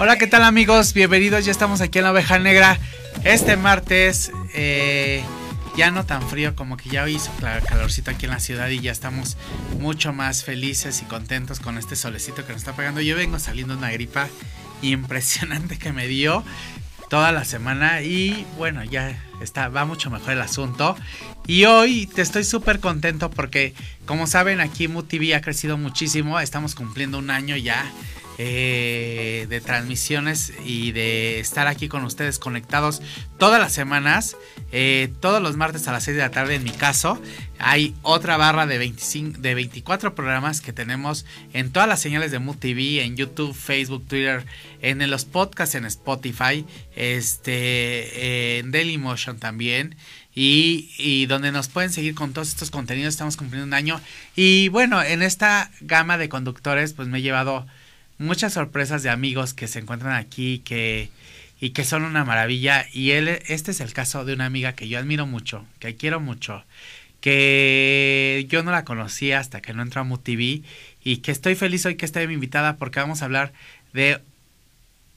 Hola, ¿qué tal amigos? Bienvenidos, ya estamos aquí en la oveja negra. Este martes, eh, ya no tan frío, como que ya hizo calorcito aquí en la ciudad y ya estamos mucho más felices y contentos con este solecito que nos está pegando. Yo vengo saliendo una gripa impresionante que me dio toda la semana y bueno, ya está, va mucho mejor el asunto. Y hoy te estoy súper contento porque, como saben, aquí MUTV ha crecido muchísimo. Estamos cumpliendo un año ya eh, de transmisiones y de estar aquí con ustedes conectados todas las semanas, eh, todos los martes a las 6 de la tarde en mi caso. Hay otra barra de, 25, de 24 programas que tenemos en todas las señales de Mood TV, en YouTube, Facebook, Twitter, en los podcasts en Spotify, este, en Dailymotion también. Y, y, donde nos pueden seguir con todos estos contenidos. Estamos cumpliendo un año. Y bueno, en esta gama de conductores, pues me he llevado muchas sorpresas de amigos que se encuentran aquí que, y que son una maravilla. Y él, este es el caso de una amiga que yo admiro mucho, que quiero mucho, que yo no la conocía hasta que no entró a MUTV y que estoy feliz hoy que esté mi invitada porque vamos a hablar de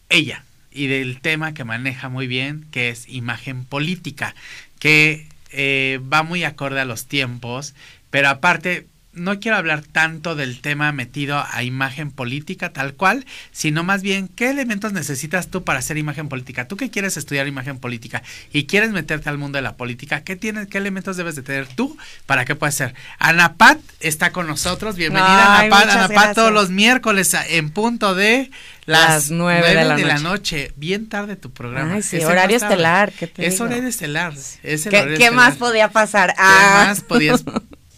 ella y del tema que maneja muy bien, que es imagen política, que eh, va muy acorde a los tiempos, pero aparte no quiero hablar tanto del tema metido a imagen política tal cual, sino más bien qué elementos necesitas tú para hacer imagen política. Tú que quieres estudiar imagen política y quieres meterte al mundo de la política, ¿qué tienes, qué elementos debes de tener tú para que puedas ser? Anapat está con nosotros, bienvenida Anapat, Anapat todos los miércoles en punto de las, nueve, de, la, noche. Bien tarde tu programa. Ay, sí, horario estelar. ¿qué es horario estelar. ¿Qué, más podía pasar? ¿Qué ah. más podías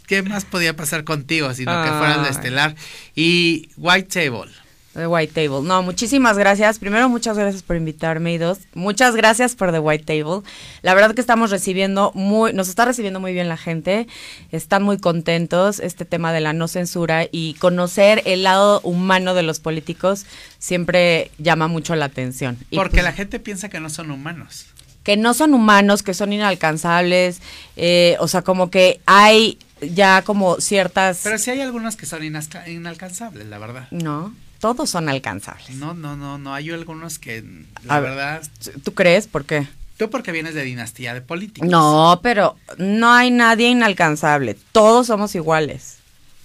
¿qué más podía pasar contigo sino que fueras de estelar? Y White Table. The White Table. No, muchísimas gracias. Primero, muchas gracias por invitarme y dos, muchas gracias por The White Table. La verdad que estamos recibiendo muy, nos está recibiendo muy bien la gente. Están muy contentos este tema de la no censura y conocer el lado humano de los políticos siempre llama mucho la atención. Porque pues la gente piensa que no son humanos. Que no son humanos, que son inalcanzables. Eh, o sea, como que hay ya como ciertas... Pero sí hay algunos que son inalcanzables, la verdad. No, todos son alcanzables. No, no, no, no, hay algunos que, la verdad... ¿Tú crees? ¿Por qué? Tú porque vienes de dinastía de políticos. No, pero no hay nadie inalcanzable. Todos somos iguales.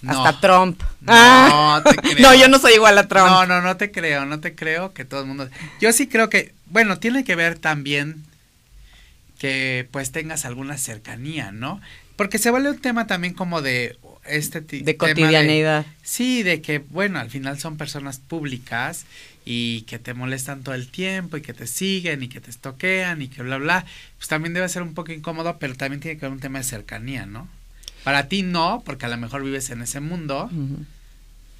Hasta Trump. No, ah. te creo. no, yo no soy igual a Trump. No, no, no te creo, no te creo que todo el mundo. Yo sí creo que, bueno, tiene que ver también que pues tengas alguna cercanía, ¿no? Porque se vuelve un tema también como de este de cotidianidad. sí, de que bueno, al final son personas públicas y que te molestan todo el tiempo y que te siguen y que te estoquean y que bla bla, pues también debe ser un poco incómodo, pero también tiene que haber un tema de cercanía, ¿no? Para ti no, porque a lo mejor vives en ese mundo.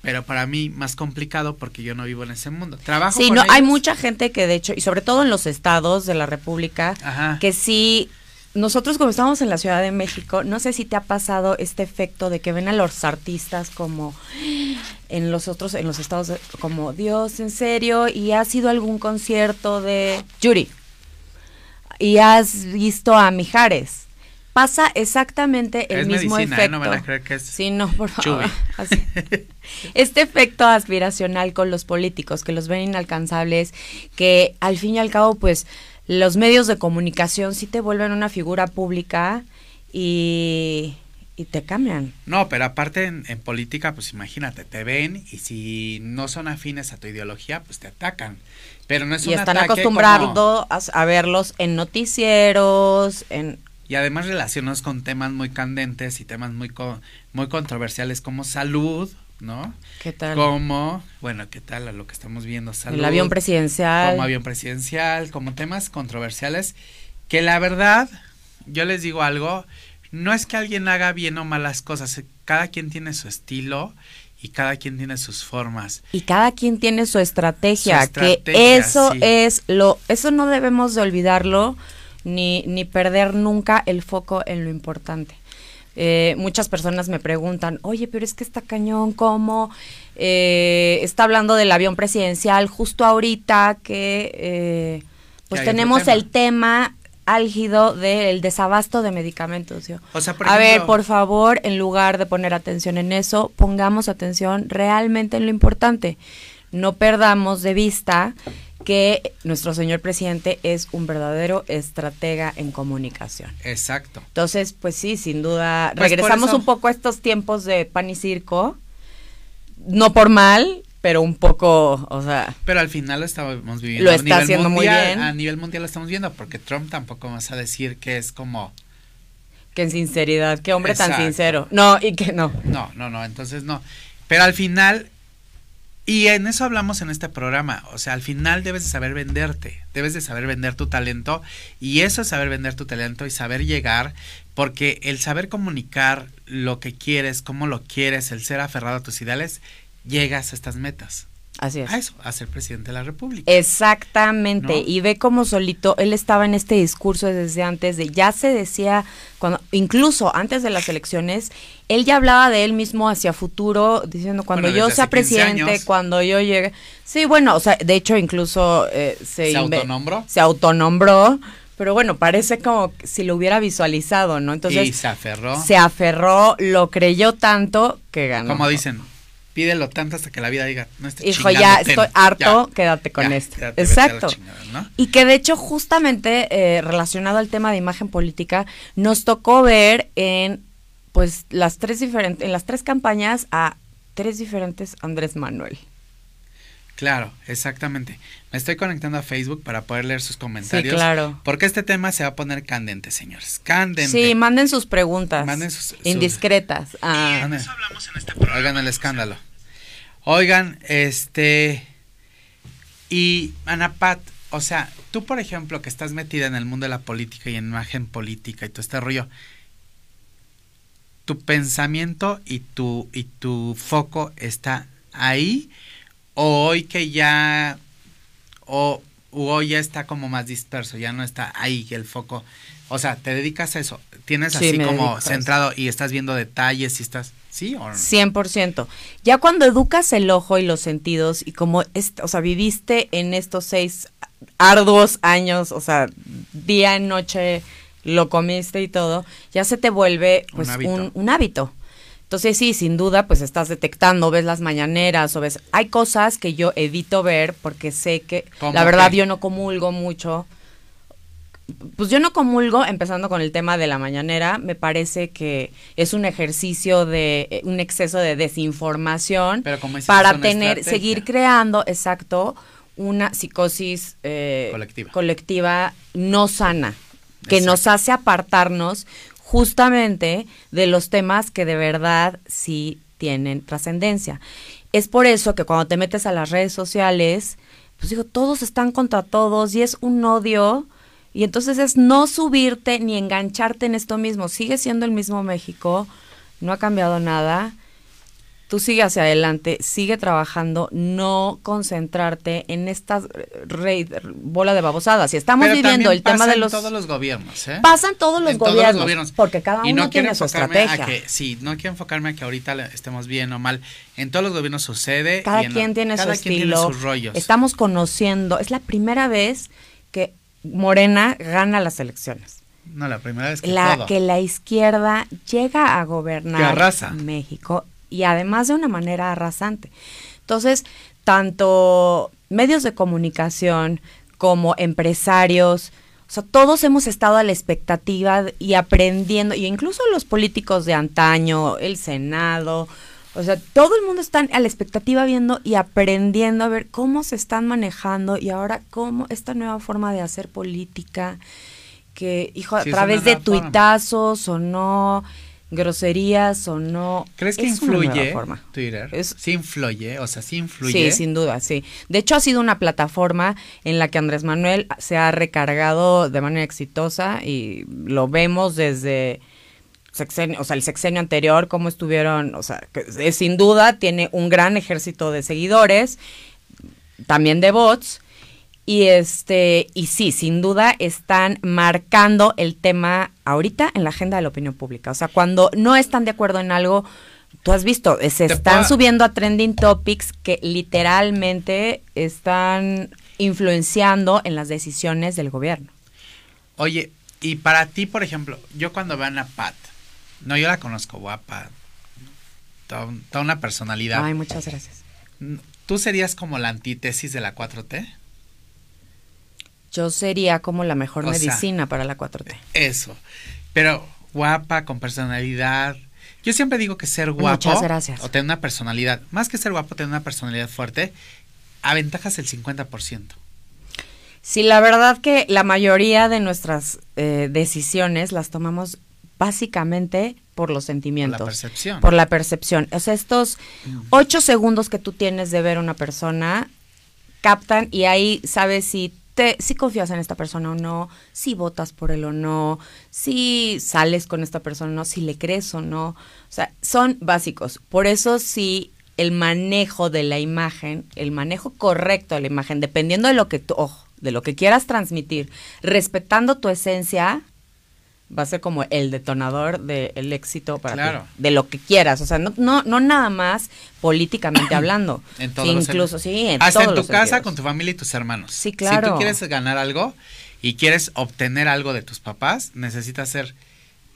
Pero para mí más complicado porque yo no vivo en ese mundo. Trabajo Sí, no, hay mucha gente que de hecho, y sobre todo en los estados de la República, que sí nosotros como estamos en la Ciudad de México, no sé si te ha pasado este efecto de que ven a los artistas como en los otros, en los estados, como Dios, en serio, y has ido a algún concierto de Yuri y has visto a Mijares. Pasa exactamente el mismo medicina, efecto. ¿eh? No van a creer que es sí, no, por favor. Este efecto aspiracional con los políticos, que los ven inalcanzables, que al fin y al cabo, pues, los medios de comunicación sí te vuelven una figura pública y, te cambian. No, pero aparte en, política, pues imagínate, te ven y si no son afines a tu ideología, pues te atacan. Pero no es y están acostumbrados a, verlos en noticieros, en... Y además relacionados con temas muy candentes y temas muy, muy controversiales como salud, ¿no? ¿Qué tal? Como, bueno, ¿qué tal a lo que estamos viendo? Salud, el avión presidencial. Como avión presidencial, como temas controversiales, que la verdad, yo les digo algo, no es que alguien haga bien o malas cosas, cada quien tiene su estilo y cada quien tiene sus formas. Y cada quien tiene su estrategia, que eso es lo, eso no debemos de olvidarlo, ni, ni perder nunca el foco en lo importante. Eh, muchas personas me preguntan, oye, pero es que está cañón, ¿cómo? Eh, está hablando del avión presidencial justo ahorita que eh, pues tenemos el tema álgido del desabasto de medicamentos. a ver, por favor, en lugar de poner atención en eso, pongamos atención realmente en lo importante. No perdamos de vista que nuestro señor presidente es un verdadero estratega en comunicación. Exacto. Entonces, pues sí, sin duda, pues regresamos un poco a estos tiempos de pan y circo, no por mal, pero un poco, o sea... Pero al final lo estamos viviendo. Lo está haciendo muy bien. A nivel mundial lo estamos viendo, porque Trump tampoco vas a decir que es como... Que en sinceridad, qué hombre tan sincero. No, y que no. No, no, no, entonces no. Pero al final y en eso hablamos en este programa, o sea, al final debes de saber venderte, debes de saber vender tu talento. Y eso es saber vender tu talento y saber llegar, porque el saber comunicar lo que quieres, cómo lo quieres, el ser aferrado a tus ideales, llegas a estas metas. Así es. A eso, a ser presidente de la República. Exactamente. Y ve como solito, él estaba en este discurso desde antes de, ya se decía, cuando, incluso antes de las elecciones, él ya hablaba de él mismo hacia futuro, diciendo, cuando yo sea presidente, cuando yo llegue. Sí, bueno, o sea, de hecho, incluso eh, se, ¿Se autonombró. Se autonombró. Pero bueno, parece como si lo hubiera visualizado, ¿no? Entonces. Y se aferró. Se aferró, lo creyó tanto que ganó. Como dicen, pídelo tanto hasta que la vida diga, no estés Hijo, ya estoy harto, quédate con esto. Exacto. Y que de hecho, justamente eh, relacionado al tema de imagen política, nos tocó ver en pues las tres diferentes, en las tres campañas a tres diferentes Andrés Manuel. Claro, exactamente. Me estoy conectando a Facebook para poder leer sus comentarios. Sí, claro. Porque este tema se va a poner candente, señores. Candente. Sí, manden sus preguntas. Manden sus, indiscretas. Ah. Eso hablamos en este programa. Oigan el escándalo. Oigan, este. Y Ana Pat, o sea, tú, por ejemplo, que estás metida en el mundo de la política y en imagen política y todo este rollo, tu pensamiento y tu, y tu foco está ahí o hoy que ya, o, hoy ya está como más disperso, ya no está ahí el foco. O sea, te dedicas a eso, tienes así como centrado y estás viendo detalles y estás, ¿sí o no? 100%. Ya cuando educas el ojo y los sentidos y como, o sea, viviste en estos seis arduos años, o sea, día y noche lo comiste y todo, ya se te vuelve pues un hábito. Entonces sí, sin duda, pues estás detectando, ves las mañaneras o ves... Hay cosas que yo evito ver porque sé que, la verdad, yo no comulgo mucho. Pues yo no comulgo, empezando con el tema de la mañanera, me parece que es un ejercicio de, eh, un exceso de desinformación para tener, seguir creando, exacto, una psicosis eh, colectiva. no sana, que nos hace apartarnos justamente de los temas que de verdad sí tienen trascendencia. Es por eso que cuando te metes a las redes sociales, pues digo, todos están contra todos y es un odio. Y entonces es no subirte ni engancharte en esto mismo. Sigue siendo el mismo México, no ha cambiado nada tú sigue hacia adelante, sigue trabajando, no concentrarte en esta bola de babosadas. Si estamos viviendo el tema de los... todos los gobiernos, ¿eh? Pasan todos los, gobiernos, porque cada uno tiene su estrategia. sí, no quiero enfocarme a que ahorita estemos bien o mal. En todos los gobiernos sucede. Cada quien tiene su estilo. sus rollos. Estamos conociendo, es la primera vez que Morena gana las elecciones. No, la primera vez que la, que la izquierda llega a gobernar México y además de una manera arrasante. Entonces, tanto medios de comunicación como empresarios, o sea, todos hemos estado a la expectativa y aprendiendo, y incluso los políticos de antaño, el Senado, o sea, todo el mundo está a la expectativa viendo y aprendiendo a ver cómo se están manejando y ahora cómo esta nueva forma de hacer política, que, hijo, a través de tuitazos o no, groserías o no. ¿Crees que influye Twitter? sí influye, o sea, sí influye. Sí, sin duda, sí. De hecho, ha sido una plataforma en la que Andrés Manuel se ha recargado de manera exitosa y lo vemos desde sexenio, o sea, el sexenio anterior, cómo estuvieron, o sea, que, sin duda tiene un gran ejército de seguidores, también de bots y este, y sí, sin duda están marcando el tema ahorita en la agenda de la opinión pública. O sea, cuando no están de acuerdo en algo, tú has visto, se están subiendo a trending topics que literalmente están influenciando en las decisiones del gobierno. Oye, y para ti, por ejemplo, yo cuando veo a Pat, no, yo la conozco guapa, toda, toda una personalidad. Ay, muchas gracias ¿Tú serías como la antítesis de la 4T? Yo sería como la mejor medicina para la 4T. Eso. Pero guapa, con personalidad. Yo siempre digo que ser guapo o tener una personalidad, más que ser guapo, tener una personalidad fuerte, aventajas el 50%. Sí, la verdad que la mayoría de nuestras eh, decisiones las tomamos básicamente por los sentimientos. Por la percepción. Por la percepción. O sea, estos mm. ocho segundos que tú tienes de ver a una persona captan y ahí sabes si te, si confías en esta persona o no, si votas por él o no, si sales con esta persona o no, si le crees o no. O sea, son básicos. Por eso sí el manejo de la imagen, el manejo correcto de la imagen, dependiendo de lo que tú, de lo que quieras transmitir, respetando tu esencia, va a ser como el detonador del éxito para de lo que quieras, o sea, no, no, no nada más políticamente hablando, en incluso sí, en hasta en tu casa con tu familia y tus hermanos. Sí, claro. Si tú quieres ganar algo y quieres obtener algo de tus papás, necesitas ser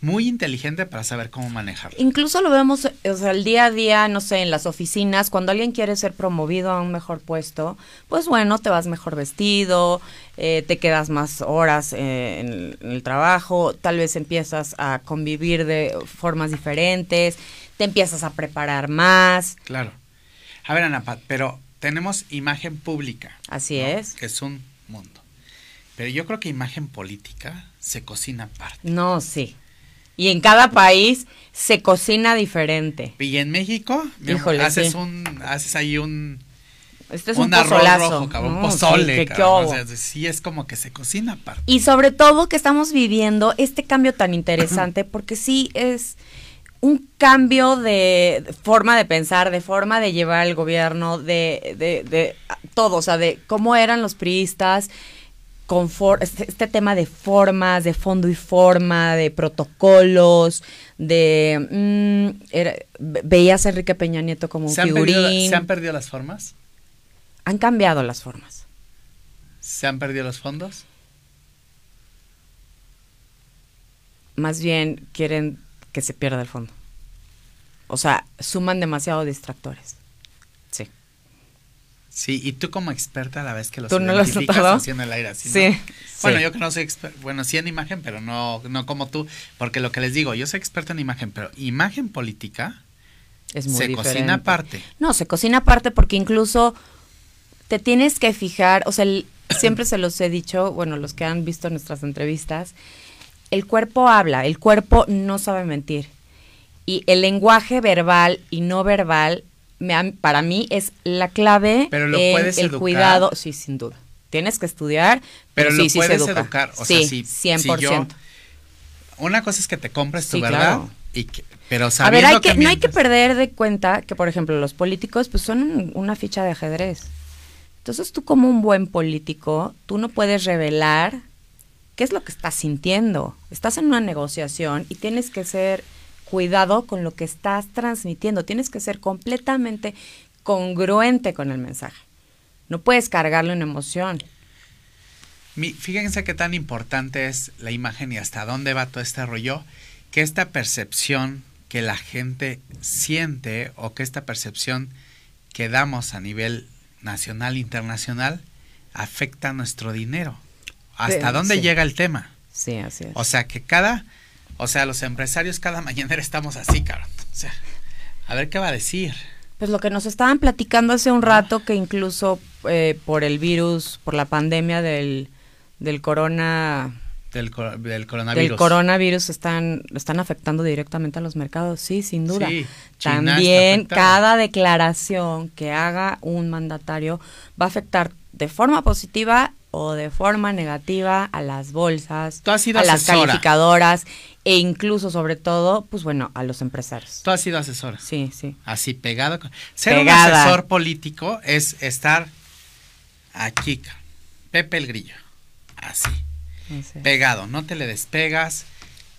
muy inteligente para saber cómo manejarlo. Incluso lo vemos, o sea, el día a día, no sé, en las oficinas, cuando alguien quiere ser promovido a un mejor puesto, pues bueno, te vas mejor vestido, eh, te quedas más horas eh, en, el trabajo, tal vez empiezas a convivir de formas diferentes, te empiezas a preparar más. Claro. A ver, Ana Pat, pero tenemos imagen pública. Así es. Que es un mundo. Pero yo creo que imagen política se cocina aparte. No, sí. Y en cada país se cocina diferente. Y en México, Híjole, haces un, haces ahí un, este es un, un arroz rojo, cabrón, un pozole, cabrón. sí es como que se cocina aparte. Y sobre todo que estamos viviendo este cambio tan interesante, porque sí es un cambio de forma de pensar, de forma de llevar el gobierno, de, de, de todo, o sea, de cómo eran los priistas, este, este, tema de formas, de fondo y forma, de protocolos, de... Mm, veías a Enrique Peña Nieto como un ¿Se figurín. ¿Se han perdido las formas? Han cambiado las formas. ¿Se han perdido los fondos? Más bien quieren que se pierda el fondo. O sea, suman demasiado distractores. Sí, y tú como experta a la vez que los ¿Tú no lo has notado? así el aire así, sí, Bueno, yo que no soy experta, bueno, sí en imagen, pero no, no como tú, porque lo que les digo, yo soy experta en imagen, pero imagen política es muy se cocina aparte. No, se cocina aparte porque incluso te tienes que fijar, o sea, siempre se los he dicho, bueno, los que han visto nuestras entrevistas, el cuerpo habla, el cuerpo no sabe mentir. Y el lenguaje verbal y no verbal para mí es la clave pero lo en el cuidado. Sí, sin duda. Tienes que estudiar, pero, sí, sí se educar. O sea, si, 100%. una cosa es que te compres tu verdad y pero A ver, hay que, no hay que perder de cuenta que, por ejemplo, los políticos pues son una ficha de ajedrez. Entonces tú como un buen político, tú no puedes revelar qué es lo que estás sintiendo. Estás en una negociación y tienes que ser cuidado con lo que estás transmitiendo. Tienes que ser completamente congruente con el mensaje. No puedes cargarle una emoción. fíjense qué tan importante es la imagen y hasta dónde va todo este rollo, que esta percepción que la gente siente o que esta percepción que damos a nivel nacional, internacional, afecta nuestro dinero. ¿Hasta dónde llega el tema? Sí, así es. O sea que cada o sea, los empresarios cada mañana estamos así, cabrón. O sea, a ver qué va a decir. Pues lo que nos estaban platicando hace un rato, que incluso eh, por el virus, por la pandemia del, del corona... Del, del, coronavirus. Del coronavirus están, están afectando directamente a los mercados, sí, sin duda. Sí, También cada declaración que haga un mandatario va a afectar de forma positiva o de forma negativa a las bolsas, a las calificadoras e incluso, sobre todo, pues bueno, a los empresarios. Tú has sido asesora. Sí, sí. Así pegado. Ser un asesor político es estar aquí, Pepe el Grillo. Así. Pegado, no te le despegas.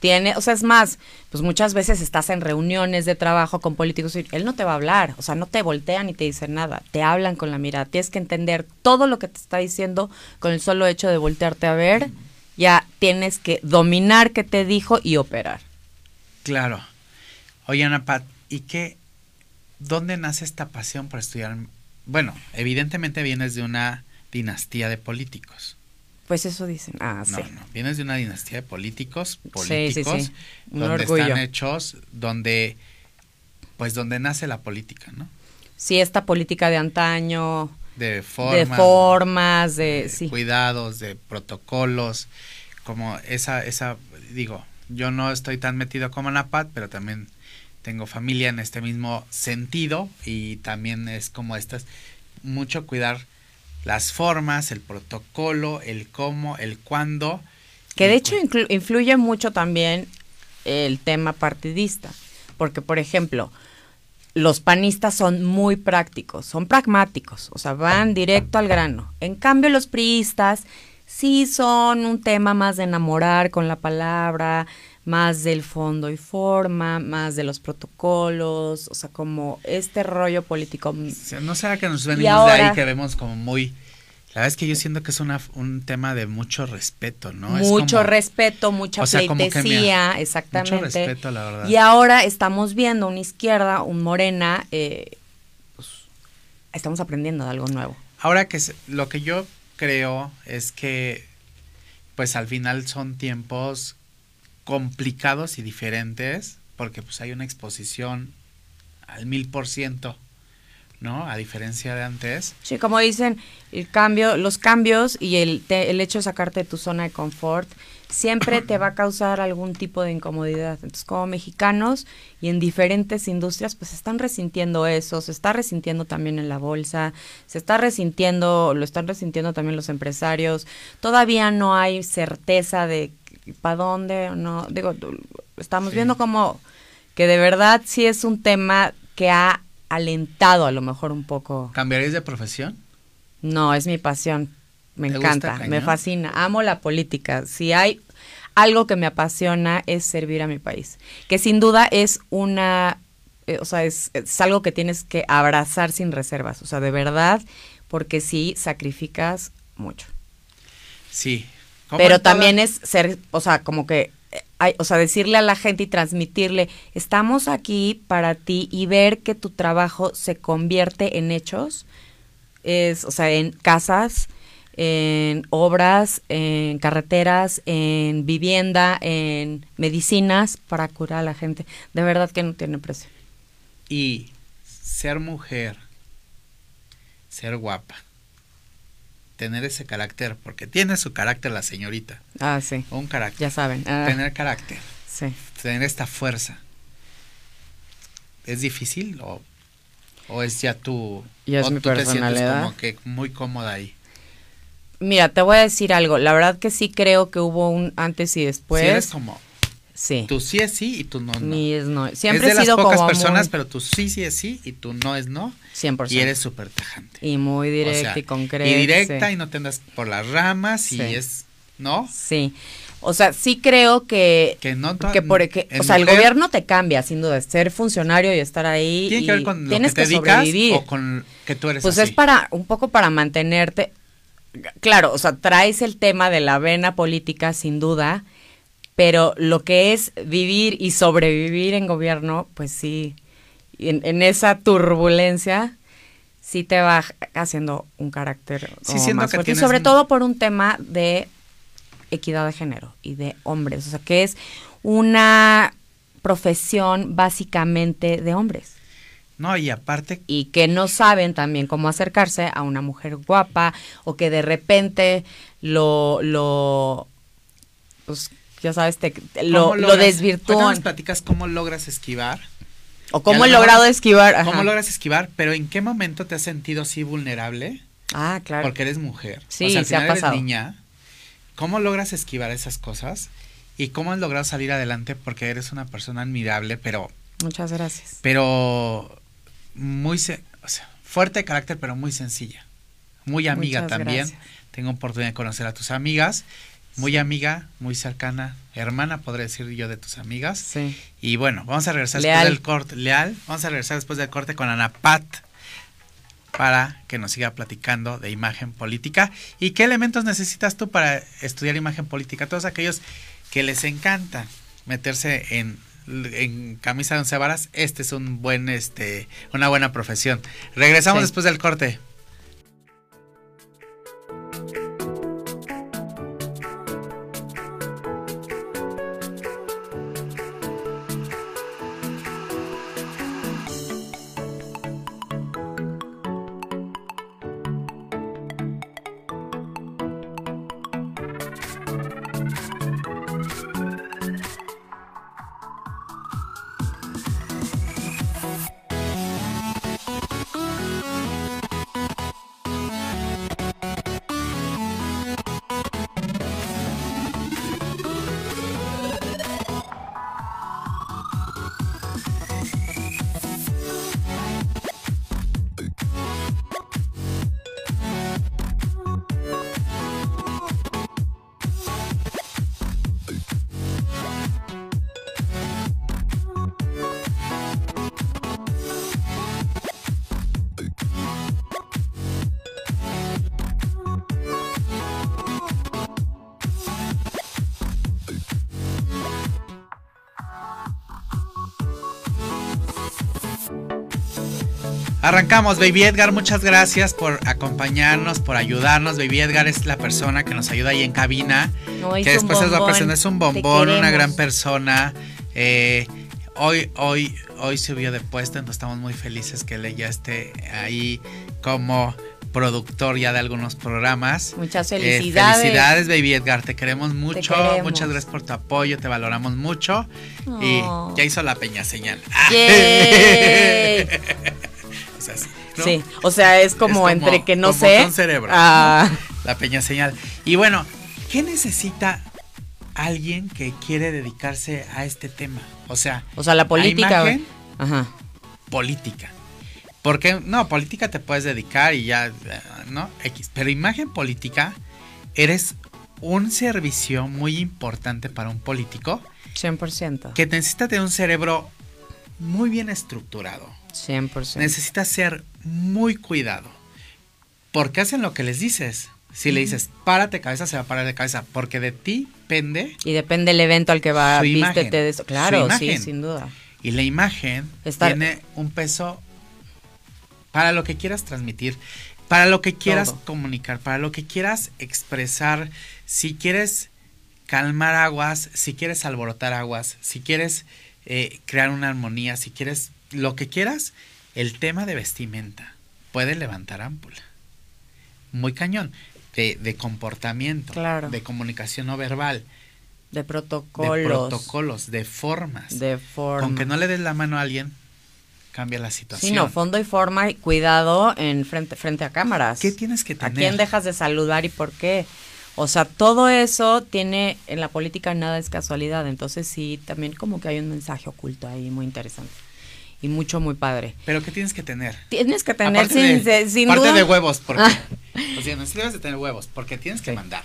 Tiene, o sea, es más, pues muchas veces estás en reuniones de trabajo con políticos y él no te va a hablar, o sea, no te voltean ni te dicen nada, te hablan con la mirada. Tienes que entender todo lo que te está diciendo con el solo hecho de voltearte a ver ya tienes que dominar qué te dijo y operar. Claro. Oye, Ana Pat, ¿y qué, dónde nace esta pasión por estudiar bueno, evidentemente vienes de una dinastía de políticos. Pues eso dicen. Ah, no, sí. No, vienes de una dinastía de políticos, políticos, donde están hechos, donde, pues donde nace la política, ¿no? Sí, esta política de antaño. De formas. De formas, de, sí. cuidados, de protocolos, como esa, esa, digo, yo no estoy tan metido como Napat, pero también tengo familia en este mismo sentido y también es como estas, mucho cuidar las formas, el protocolo, el cómo, el cuándo. Que de hecho pues influye mucho también el tema partidista, porque por ejemplo, los panistas son muy prácticos, son pragmáticos, o sea, van directo al grano. En cambio, los priistas sí son un tema más de enamorar con la palabra, más del fondo y forma, más de los protocolos, o sea, como este rollo político. no será que nos venimos de ahí que vemos como muy... La verdad es que yo siento que es una, un tema de mucho respeto, ¿no? Mucho respeto, mucha pleitesía, exactamente. Mucho respeto, la verdad. Y ahora estamos viendo una izquierda, un morena, eh, pues, estamos aprendiendo de algo nuevo. Ahora que lo que yo creo es que, pues al final son tiempos complicados y diferentes, porque pues hay una exposición al mil por ciento, ¿no? A diferencia de antes. Sí, como dicen, el cambio, los cambios y el, el hecho de sacarte de tu zona de confort siempre te va a causar algún tipo de incomodidad. Entonces, como mexicanos y en diferentes industrias, pues están resintiendo eso, se está resintiendo también en la bolsa, se está resintiendo, lo están resintiendo también los empresarios. Todavía no hay certeza de para dónde, no, digo, estamos viendo como que de verdad sí es un tema que ha alentado a lo mejor un poco. ¿Cambiarías de profesión? No, es mi pasión. Me encanta, me fascina, amo la política. Si hay algo que me apasiona es servir a mi país, que sin duda es una, eh, o sea, es, es, algo que tienes que abrazar sin reservas, o sea, de verdad, porque sí sacrificas mucho. Sí, pero también es ser, o sea, como que, hay, o sea, decirle a la gente y transmitirle, estamos aquí para ti y ver que tu trabajo se convierte en hechos, es, o sea, en casas, en obras, en carreteras, en vivienda, en medicinas para curar a la gente. De verdad que no tiene precio. Y ser mujer, ser guapa, tener ese carácter, porque tiene su carácter la señorita. Ah, sí. Un carácter. Ya saben. Ah. Tener carácter. Sí. Tener esta fuerza. ¿Es difícil o, o es ya tu... Ya es o mi tú personalidad. te sientes como que muy cómoda ahí? Mira, te voy a decir algo. La verdad que sí creo que hubo un antes y después. Sí eres como... Sí. Tú sí es sí y tú no no. Ni es no. Siempre es de he sido las pocas como personas, muy... pero tú sí sí es sí y tú no es no. 100%. Y eres súper tajante. Y muy directa o sea, y concreta. Y directa y no te andas por las ramas y Sí. es... ¿No? Sí. O sea, sí creo que Que no... que por que, en o sea, el mujer, gobierno te cambia, sin duda, ser funcionario y estar ahí ¿Tiene y que ver con lo que tienes te que, dedicas sobrevivir. o con que tú eres Pues así? es para un poco para mantenerte claro, o sea, traes el tema de la vena política sin duda, pero lo que es vivir y sobrevivir en gobierno, pues sí, en, en esa turbulencia sí te va haciendo un carácter Sí, como más que fuerte. Y sobre un- todo por un tema de equidad de género y de hombres, o sea, que es una profesión básicamente de hombres No, y aparte y que no saben también cómo acercarse a una mujer guapa o que de repente lo lo pues ya sabes te, lo, ¿cómo lo logras- desvirtúan nos platicas cómo logras esquivar. o cómo he logrado esquivar ajá. ¿Cómo logras esquivar? Pero ¿en qué momento te has sentido así vulnerable? ah claro Porque eres mujer. Sí, o sea, al se ha final eres pasado. niña. ¿Cómo logras esquivar esas cosas? ¿Y cómo has logrado salir adelante? Porque eres una persona admirable, pero, muchas gracias pero muy, se- o sea, fuerte de carácter, pero muy sencilla. Muy amiga Muchas también. gracias. Tengo oportunidad de conocer a tus amigas. Muy amiga, muy cercana, hermana, podría decir yo, de tus amigas. sí Y bueno, vamos a regresar Leal. después del corte. Leal. Vamos a regresar después del corte con Ana Pat para que nos siga platicando de imagen política. ¿Y qué elementos necesitas tú para estudiar imagen política? Todos aquellos que les encanta meterse en en camisa de once varas, este es un buen, este, una buena profesión. Regresamos después del corte. Arrancamos, Baby Edgar, muchas gracias por acompañarnos, por ayudarnos. Baby Edgar es la persona que nos ayuda ahí en cabina. que después es la persona, es un bombón, una gran persona. Eh, hoy, hoy, hoy subió de puesto, entonces estamos muy felices que él ya esté ahí como productor ya de algunos programas. Muchas eh, felicidades. felicidades, Baby Edgar, te queremos mucho. Muchas gracias por tu apoyo, te valoramos mucho. Y ya hizo la peña señal. Sí, o sea, es como, entre que no sé. cerebro. Ah. La peña señal. Y bueno, ¿qué necesita alguien que quiere dedicarse a este tema? O sea, o sea, la política. Imagen, Ajá. Política. Porque, no, política te puedes dedicar y ya, ¿no? X. Pero imagen política, eres un servicio muy importante para un político. 100%. Que necesita tener un cerebro muy bien estructurado 100%. Necesitas ser muy cuidado. Porque hacen lo que les dices. Si le dices, párate cabeza, se va a parar de cabeza. Porque de ti depende. Y depende el evento al que va, vístete de eso. Claro, sí, sin duda. Y la imagen tiene un peso para lo que quieras transmitir, para lo que quieras comunicar, para lo que quieras expresar. Si quieres calmar aguas, si quieres alborotar aguas, si quieres eh, crear una armonía, si quieres lo que quieras, el tema de vestimenta puede levantar ámpula. Muy cañón. De, comportamiento, de comunicación no verbal. De protocolos. De protocolos, de formas. De formas. Aunque no le des la mano a alguien, cambia la situación. Sí, no, fondo y forma y cuidado en frente, frente a cámaras. ¿Qué tienes que tener? ¿A quién dejas de saludar y por qué? O sea, todo eso tiene, en la política nada es casualidad, entonces sí, también como que hay un mensaje oculto ahí muy interesante y mucho muy padre. Pero ¿qué tienes que tener? Tienes que tener sin, de, sin aparte de huevos, porque ah. o sea, no debes de tener huevos, porque tienes que mandar.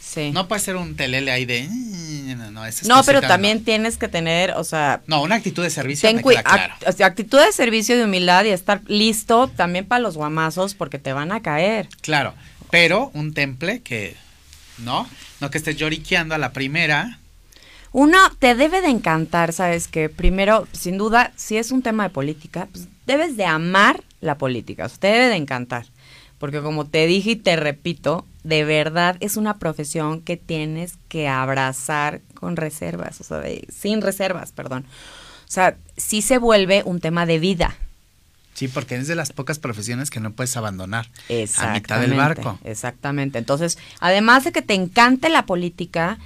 Sí. No puede ser un telele ahí de mm, no, no, no pero también tienes que tener, o sea, no, una actitud de servicio ten, claro. o sea, actitud de servicio de humildad y estar listo también para los guamazos porque te van a caer. Claro, pero un temple que no, no que estés lloriqueando a la primera uno te debe de encantar, ¿sabes? Que primero, sin duda, si es un tema de política, pues debes de amar la política, o sea, te debe de encantar. Porque como te dije y te repito, de verdad es una profesión que tienes que abrazar con reservas, o sea, sin reservas, perdón. O sea, sí se vuelve un tema de vida. Sí, porque es de las pocas profesiones que no puedes abandonar a mitad del barco. Exactamente. Entonces, además de que te encante la política,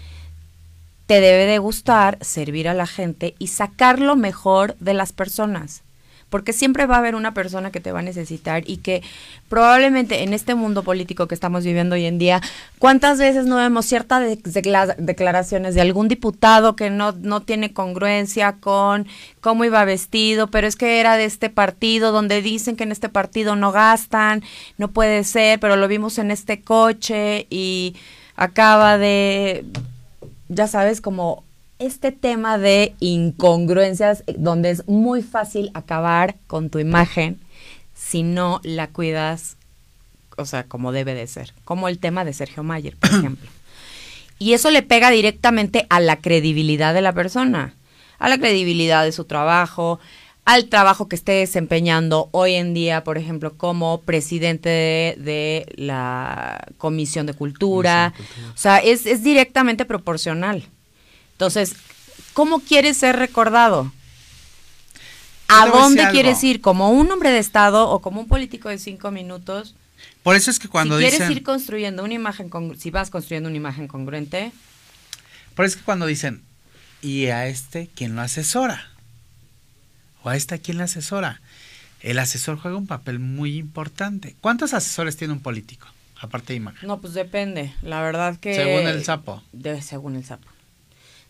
te debe de gustar servir a la gente y sacar lo mejor de las personas. Porque siempre va a haber una persona que te va a necesitar y que probablemente en este mundo político que estamos viviendo hoy en día, ¿cuántas veces no vemos ciertas declaraciones de algún diputado que no, no tiene congruencia con cómo iba vestido, pero es que era de este partido donde dicen que en este partido no gastan, no puede ser, pero lo vimos en este coche y acaba de ya sabes, como este tema de incongruencias donde es muy fácil acabar con tu imagen si no la cuidas, o sea, como debe de ser, como el tema de Sergio Mayer, por ejemplo. Y eso le pega directamente a la credibilidad de la persona. a la credibilidad de su trabajo, al trabajo que esté desempeñando hoy en día, por ejemplo, como presidente de, la Comisión de Cultura. O sea, es, es directamente proporcional. Entonces, ¿cómo quieres ser recordado? ¿A dónde quieres ir? ¿Como un hombre de Estado o como un político de cinco minutos? Por eso es que cuando si quieres ir construyendo una imagen, si vas construyendo una imagen congruente. Por eso es que cuando dicen, ¿y a este quién lo asesora? ¿O a esta quién le asesora? El asesor juega un papel muy importante. ¿Cuántos asesores tiene un político? Aparte de imagen. No, pues depende. La verdad que. Según el sapo. De, según el sapo.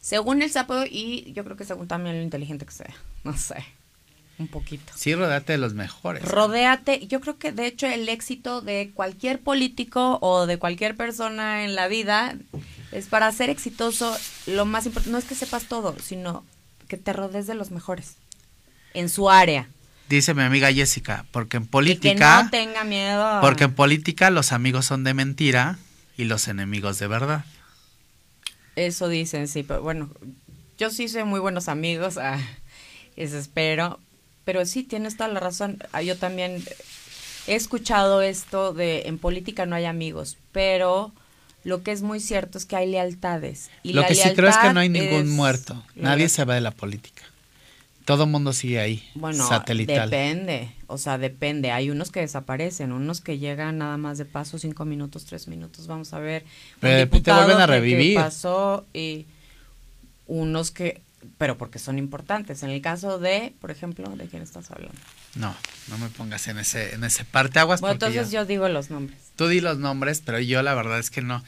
Según el sapo y yo creo que según también lo inteligente que sea. No sé un poquito. Sí, rodeate de los mejores. Rodéate, yo creo que de hecho el éxito de cualquier político o de cualquier persona en la vida es para ser exitoso, lo más importante no es que sepas todo, sino que te rodees de los mejores en su área. Dice mi amiga Jessica, porque en política... que no tenga miedo. Porque en política los amigos son de mentira y los enemigos de verdad. Eso dicen, sí, pero bueno, yo sí soy muy buenos amigos, ah, eso espero, pero sí, tienes toda la razón. Ah, yo también he escuchado esto de en política no hay amigos, pero lo que es muy cierto es que hay lealtades. Y lo que sí creo es que no hay ningún muerto. Nadie se va de la política. Todo mundo sigue ahí. Bueno, depende. O sea, depende. Hay unos que desaparecen, unos que llegan nada más de paso cinco minutos, tres minutos. Vamos a ver. Pero te vuelven a revivir. pasó y unos que pero porque son importantes. En el caso de, por ejemplo, ¿de quién estás hablando? No, no me pongas en ese, en ese parte aguas. Bueno, entonces yo digo los nombres. Tú di los nombres, pero yo la verdad es que no.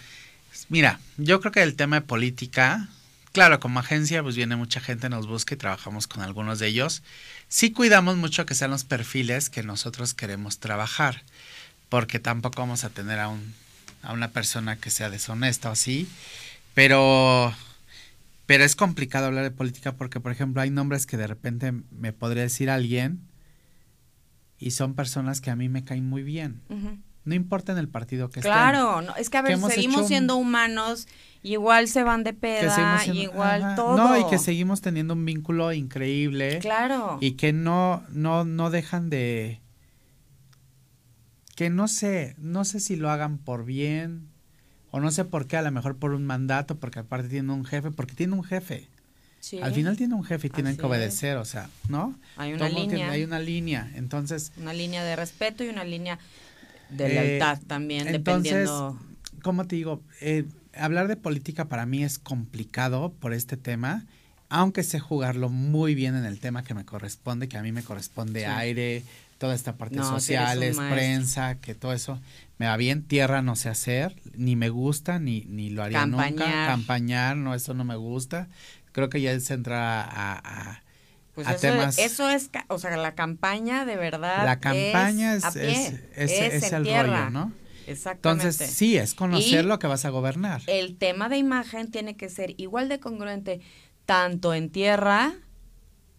Mira, yo creo que el tema de política, claro, como agencia, pues viene mucha gente, nos busca y trabajamos con algunos de ellos. Sí cuidamos mucho que sean los perfiles que nosotros queremos trabajar, porque tampoco vamos a tener a un a una persona que sea deshonesta o así, pero pero es complicado hablar de política porque, por ejemplo, hay nombres que de repente me podría decir alguien y son personas que a mí me caen muy bien. No importa en el partido que claro, Claro, es que a ver, seguimos siendo humanos, igual se van de peda, igual todo. No, y que seguimos teniendo un vínculo increíble. Claro. Y que no, no, no dejan de... Que no sé, no sé si lo hagan por bien, o no sé por qué, a lo mejor por un mandato, porque aparte tiene un jefe, porque tiene un jefe. Al final tiene un jefe y tienen que obedecer, o sea, ¿no? Hay una línea. hay una línea, entonces... Una línea de respeto y una línea de lealtad eh, también, entonces, dependiendo... ¿Cómo te digo? Eh, hablar de política para mí es complicado por este tema, aunque sé jugarlo muy bien en el tema que me corresponde, que a mí me corresponde aire, toda esta parte sociales, prensa, que todo eso me va bien. Tierra no sé hacer, ni me gusta, ni, ni lo haría nunca. Campañar, no, eso no me gusta. Creo que ya se entra a, a, pues eso, temas. Eso es, o sea, la campaña de verdad. La campaña es, es, el rollo, ¿no? Exactamente. Entonces, sí, es conocer lo que vas a gobernar. El tema de imagen tiene que ser igual de congruente tanto en tierra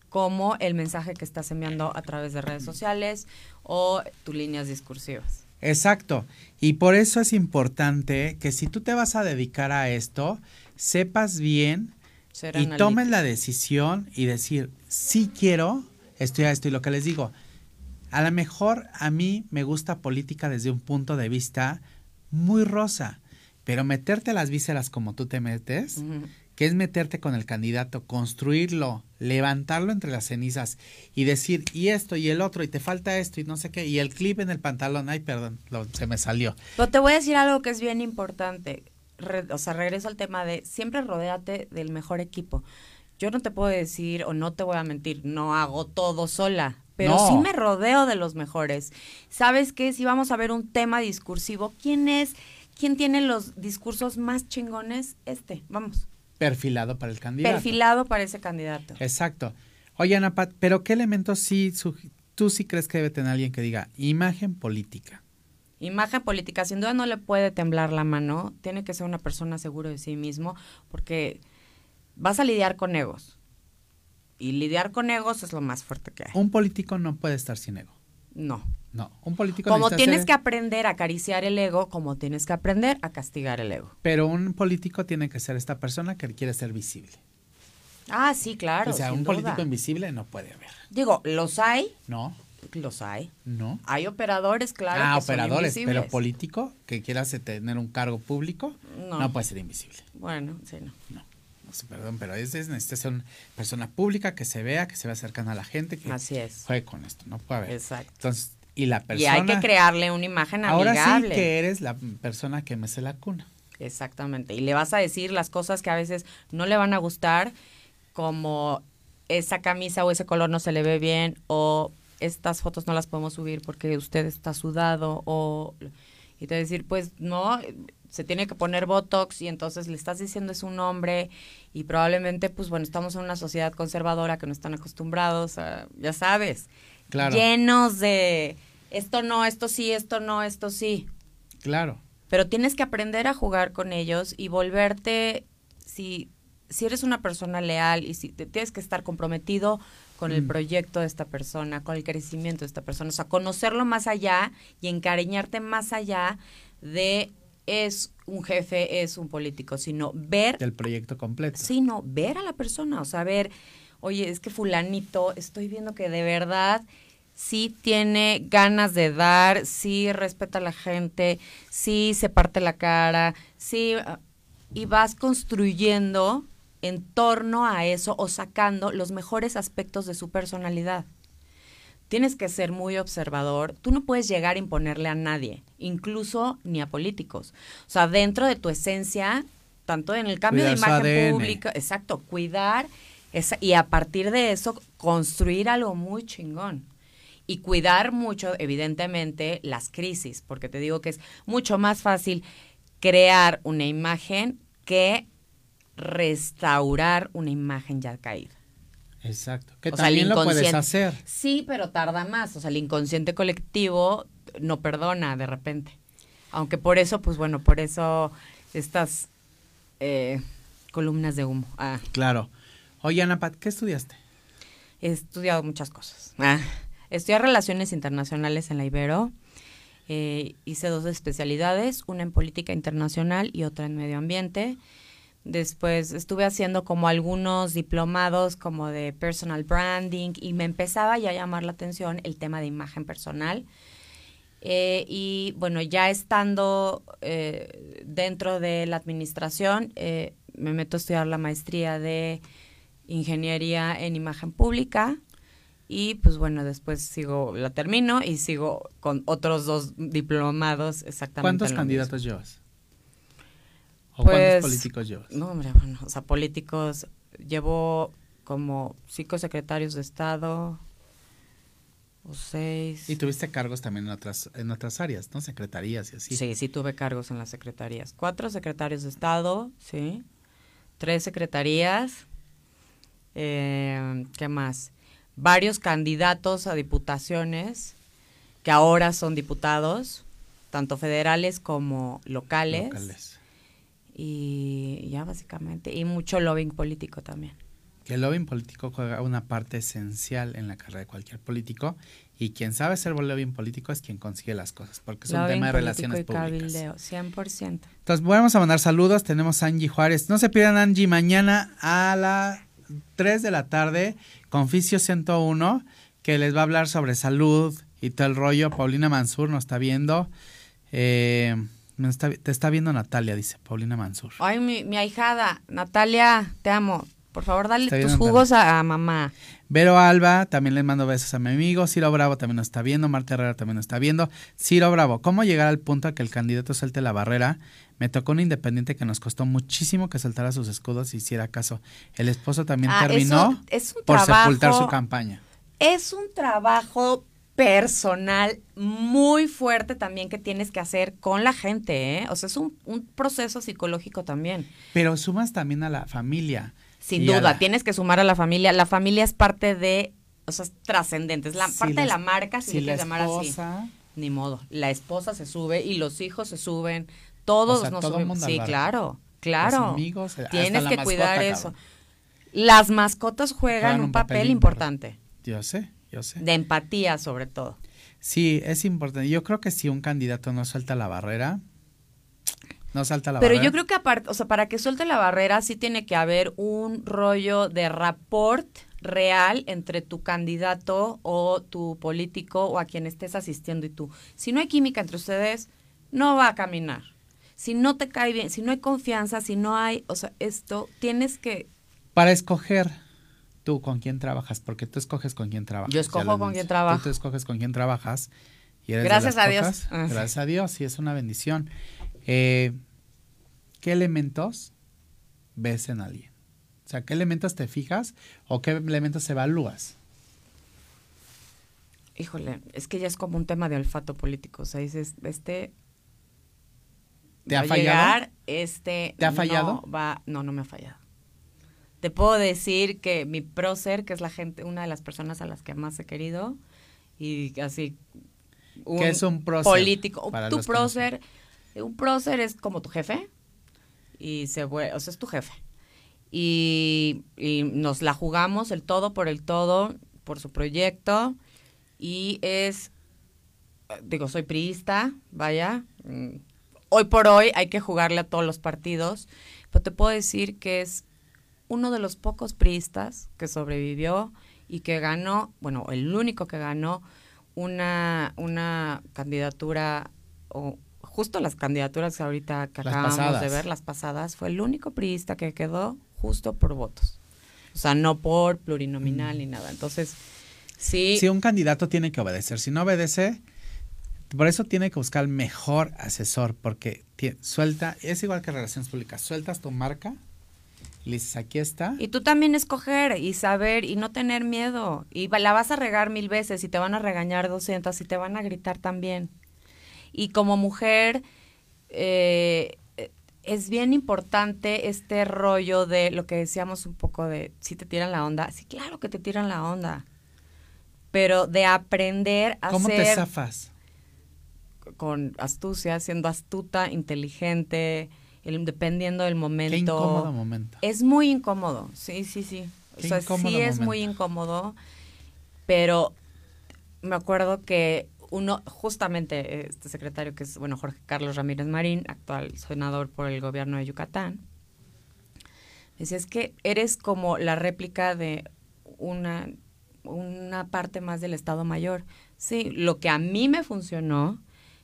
como el mensaje que estás enviando a través de redes sociales o tus líneas discursivas. Exacto. Y por eso es importante que si tú te vas a dedicar a esto, sepas bien y tomes la decisión y decir, sí quiero, y esto. Y lo que les digo, a lo mejor a mí me gusta política desde un punto de vista muy rosa, pero meterte las vísceras como tú te metes, que es meterte con el candidato, construirlo, levantarlo entre las cenizas y decir, y esto y el otro, y te falta esto y no sé qué, y el clip en el pantalón, ay, perdón, se me salió. Pero te voy a decir algo que es bien importante, o sea, regreso al tema de siempre rodéate del mejor equipo. Yo no te puedo decir o no te voy a mentir, no hago todo sola, pero sí me rodeo de los mejores. ¿Sabes qué? Si vamos a ver un tema discursivo, ¿quién es? ¿Quién tiene los discursos más chingones? Este, vamos. Perfilado para el candidato. Perfilado para ese candidato. Exacto. Oye, Ana Pat, pero ¿qué elementos sí, tú sí crees que debe tener alguien que diga imagen política? Imagen política, sin duda no le puede temblar la mano, tiene que ser una persona seguro de sí mismo, porque vas a lidiar con egos. Y lidiar con egos es lo más fuerte que hay. Un político no puede estar sin ego. No. No, un político Como tienes que aprender a acariciar el ego, como tienes que aprender a castigar el ego. Pero un político tiene que ser esta persona que quiere ser visible. Ah, sí, claro. O sea, un político invisible no puede haber. Digo, ¿los hay? No. Los hay. No. Hay operadores, claro. Ah, operadores, pero político que quiera tener un cargo público no. puede ser invisible. Bueno, sí, no. No. perdón, pero es, es necesita ser una persona pública que se vea, que se vea cercana a la gente, que Así es. juegue con esto, no puede haber. Exacto. Entonces, y la persona. Y hay que crearle una imagen amigable. Ahora sí que eres la persona que me se la cuna. Exactamente. Y le vas a decir las cosas que a veces no le van a gustar, como esa camisa o ese color no se le ve bien, o estas fotos no las podemos subir porque usted está sudado, o. Y te decir, pues no, se tiene que poner Botox y entonces le estás diciendo es un hombre y probablemente, pues bueno, estamos en una sociedad conservadora que no están acostumbrados a, ya sabes, llenos de esto no, esto sí, esto no, esto sí. Claro. Pero tienes que aprender a jugar con ellos y volverte, si, si eres una persona leal y si tienes que estar comprometido con el mm. proyecto de esta persona, con el crecimiento de esta persona, o sea, conocerlo más allá y encariñarte más allá de es un jefe, es un político, sino ver... El proyecto completo. Sino ver a la persona, o sea, ver, oye, es que fulanito, estoy viendo que de verdad sí tiene ganas de dar, sí respeta a la gente, sí se parte la cara, sí, y vas construyendo en torno a eso o sacando los mejores aspectos de su personalidad. Tienes que ser muy observador. Tú no puedes llegar a imponerle a nadie, incluso ni a políticos. O sea, dentro de tu esencia, tanto en el cambio de imagen pública, exacto, cuidar esa, y a partir de eso construir algo muy chingón y cuidar mucho, evidentemente, las crisis, porque te digo que es mucho más fácil crear una imagen que restaurar una imagen ya caída. Exacto, que también lo puedes hacer. Sí, pero tarda más, o sea, el inconsciente colectivo no perdona de repente. Aunque por eso, pues bueno, por eso estas eh, columnas de humo. Ah. Claro. Oye, Ana Pat, ¿qué estudiaste? He estudiado muchas cosas. Ah. Estudié Relaciones Internacionales en la Ibero. Eh, hice dos especialidades, una en política internacional y otra en medio ambiente. Después estuve haciendo como algunos diplomados como de personal branding y me empezaba ya a llamar la atención el tema de imagen personal. Eh, y bueno, ya estando eh, dentro de la administración, me meto a estudiar la maestría de ingeniería en imagen pública y pues bueno, después sigo, la termino y sigo con otros dos diplomados exactamente. ¿Cuántos candidatos llevas? ¿O cuántos pues, políticos llevas? No, hombre, bueno, o sea, políticos, llevo como cinco secretarios de Estado o seis. Y tuviste cargos también en otras, en otras áreas, ¿no? Secretarías y así. Sí, sí tuve cargos en las secretarías. Cuatro secretarios de Estado, sí. Tres secretarías. Eh, ¿Qué más? varios candidatos a diputaciones que ahora son diputados, tanto federales como locales. Y ya básicamente, y mucho lobbying político también. El lobbying político juega una parte esencial en la carrera de cualquier político y quien sabe ser lobbying político es quien consigue las cosas, porque es un tema de relaciones y públicas. Cabildeo, 100%. Entonces, vamos a mandar saludos. Tenemos a Angie Juárez. No se pierdan, Angie, mañana a las 3 de la tarde Conficio 101, que les va a hablar sobre salud y todo el rollo. Paulina Mansur nos está viendo. Eh, te está viendo Natalia, dice Paulina Mansur. Ay, mi, mi ahijada, Natalia, te amo. Por favor, dale tus jugos a, mamá. Vero Alba, también le mando besos a mi amigo. Ciro Bravo también nos está viendo. Marta Herrera también nos está viendo. Ciro Bravo, ¿cómo llegar al punto a que el candidato suelte la barrera? Me tocó un independiente que nos costó muchísimo que soltara sus escudos y hiciera caso. El esposo también ah, terminó por sepultar su campaña. Es un trabajo personal muy fuerte también que tienes que hacer con la gente, ¿eh? O sea, es un, un proceso psicológico también. Pero sumas también a la familia. Sin duda, tienes que sumar a la familia. La familia es parte de, o sea, es trascendente, es la parte de la marca, si, quieres llamar así. Ni modo. La esposa se sube y los hijos se suben, todos nos subimos. Sí, claro, claro. amigos, tienes que cuidar eso. Las mascotas juegan, un, papel, importante. Yo sé, yo sé. De empatía, sobre todo. Sí, es importante. Yo creo que si un candidato no suelta la barrera, No salta la Pero barrera. yo creo que aparte, o sea, para que suelte la barrera sí tiene que haber un rollo de rapport real entre tu candidato o tu político o a quien estés asistiendo y tú. Si no hay química entre ustedes, no va a caminar. Si no te cae bien, si no hay confianza, si no hay, o sea, esto tienes que Para escoger tú con quién trabajas, porque tú escoges con quién trabajas. Yo escojo con quién trabajo. Tú escoges con quién trabajas. Y eres de Gracias las a Dios. Ah, sí. Gracias a Dios, y es una bendición. Eh, ¿Qué elementos ves en alguien? O sea, ¿qué elementos te fijas o qué elementos evalúas? Híjole, es que ya es como un tema de olfato político. O sea, dices, este. ¿Te ha fallado? llegar, este. ¿Te ha no fallado? va, no, no me ha fallado. Te puedo decir que mi prócer, que es la gente, una de las personas a las que más he querido, y así. ¿Qué es un prócer? Político. Tu no prócer, un prócer es como tu jefe, y se vuelve, o sea, es tu jefe. Y, y nos la jugamos el todo por el todo, por su proyecto, y es, digo, soy priista, vaya, mm, hoy por hoy hay que jugarle a todos los partidos, pero te puedo decir que es uno de los pocos priistas que sobrevivió y que ganó, bueno, el único que ganó una, una candidatura, o justo las candidaturas que ahorita que Las acabamos de ver, las pasadas, fue el único priista que quedó justo por votos. O sea, no por plurinominal ni nada. Entonces, sí, Si un candidato tiene que obedecer, si no obedece, por eso tiene que buscar el mejor asesor, porque suelta, es igual que relaciones públicas, sueltas tu marca, le dices, aquí está, Y tú también escoger y saber y no tener miedo. Y la vas a regar mil veces y te van a regañar 200 y te van a gritar también. Y como mujer, eh, eh, es bien importante este rollo de lo que decíamos un poco de si te tiran la onda. Sí, claro que te tiran la onda. Pero de aprender a ¿cómo te ser zafas? con astucia, siendo astuta, inteligente, el- dependiendo del momento. Qué incómodo momento. Es muy incómodo, sí, sí, sí. O sea, sí es muy incómodo, pero me acuerdo que uno, justamente este secretario que es, bueno, Jorge Carlos Ramírez Marín, actual senador por el gobierno de Yucatán, decía, es que eres como la réplica de una, una parte más del Estado Mayor. Sí, lo que a mí me funcionó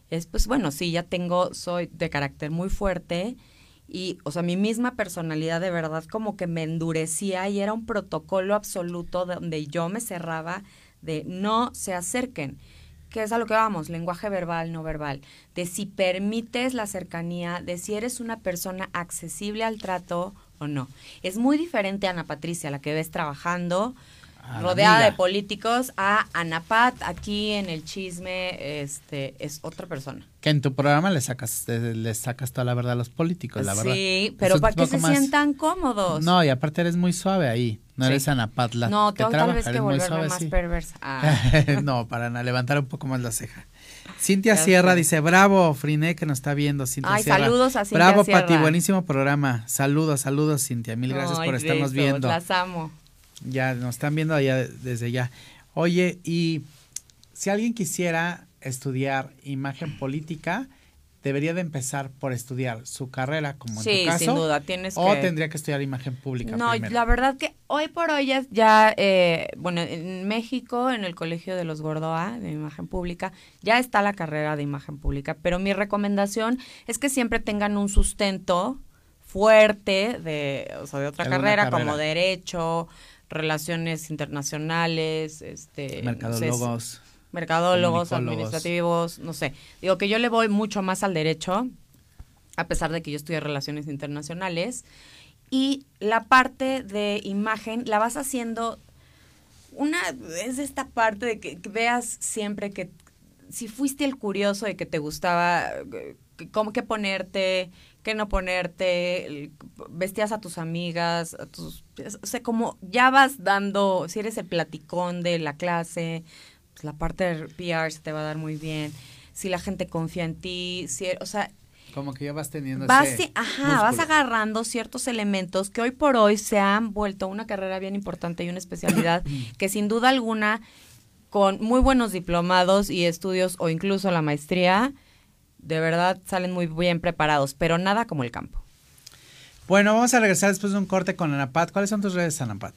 es, pues bueno, sí, ya tengo, soy de carácter muy fuerte y, o sea, mi misma personalidad de verdad como que me endurecía y era un protocolo absoluto donde yo me cerraba de no se acerquen que es a lo que vamos, lenguaje verbal, no verbal, de si permites la cercanía, de si eres una persona accesible al trato o no. Es muy diferente a Ana Patricia, la que ves trabajando, A la rodeada de políticos, a Ana Pat, aquí en el chisme, este, es otra persona. Que en tu programa le sacas, le, sacas toda la verdad a los políticos, la verdad. Sí, pero para que se más- sientan cómodos. No, y aparte eres muy suave ahí. No Sí. eres Ana Patla. no, que tengo tal trabaja, vez que volverme suave, más sí. perversa. Ah. no, para levantar un poco más la ceja. Cintia Sierra dice, bravo, Friné, que nos está viendo. Cintia Ay, Sierra. saludos a Cintia Bravo, Sierra. Pati, buenísimo programa. Saludos, saludos, Cintia. Mil gracias Ay, por estarnos viendo. Las amo. Ya, nos están viendo allá desde ya. Oye, y si alguien quisiera estudiar imagen política, debería de empezar por estudiar su carrera, como en tu caso. sin duda, tienes o que... tendría que estudiar imagen pública No, primero. la verdad que hoy por hoy ya, ya, eh, bueno, en México, en el Colegio de los Gordoa de Imagen Pública, ya está la carrera de Imagen Pública, pero mi recomendación es que siempre tengan un sustento fuerte de, o sea, de otra carrera. como Derecho, Relaciones Internacionales, este... no sé, Mercadólogos. mercadólogos, administrativos, no sé. Digo que yo le voy mucho más al derecho, a pesar de que yo estudié relaciones internacionales. Y la parte de imagen la vas haciendo, una es esta parte de que, que veas siempre que si fuiste el curioso de que te gustaba, eh, cómo que ponerte, qué no ponerte, vestías a tus amigas, a tus, o sea, como ya vas dando, si eres el platicón de la clase, pues la parte de PR se te va a dar muy bien. Si la gente confía en ti, si, o sea, Como que ya vas teniendo vas, ese ajá, vas agarrando ciertos elementos que hoy por hoy se han vuelto una carrera bien importante y una especialidad que sin duda alguna con muy buenos diplomados y estudios o incluso la maestría de verdad salen muy bien preparados, pero nada como el campo. Bueno, vamos a regresar después de un corte con Anapat. ¿Cuáles son tus redes, Anapat?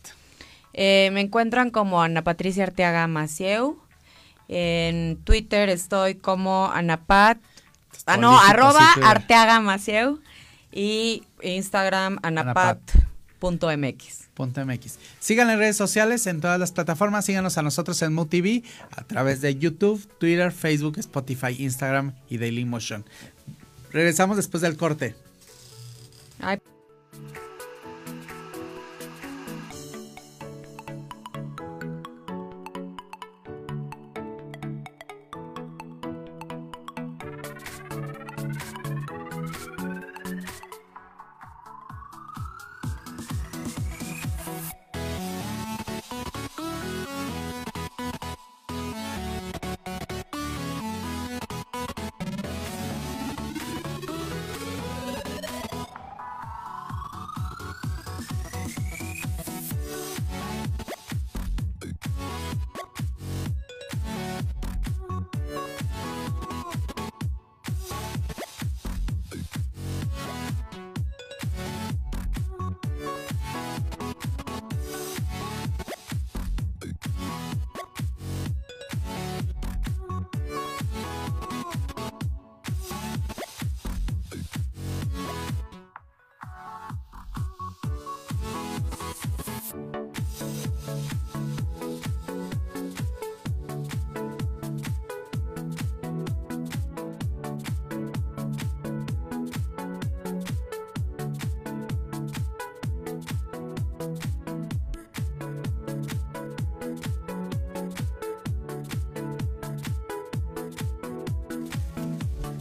Eh, me encuentran como Ana Patricia Arteaga Macieu. En Twitter estoy como Anapat. Ah, no, arroba Arteaga Macieu. Y Instagram anapat.mx. .mx. Síganle en redes sociales, en todas las plataformas. Síganos a nosotros en MoTV a través de YouTube, Twitter, Facebook, Spotify, Instagram y Dailymotion. Regresamos después del corte.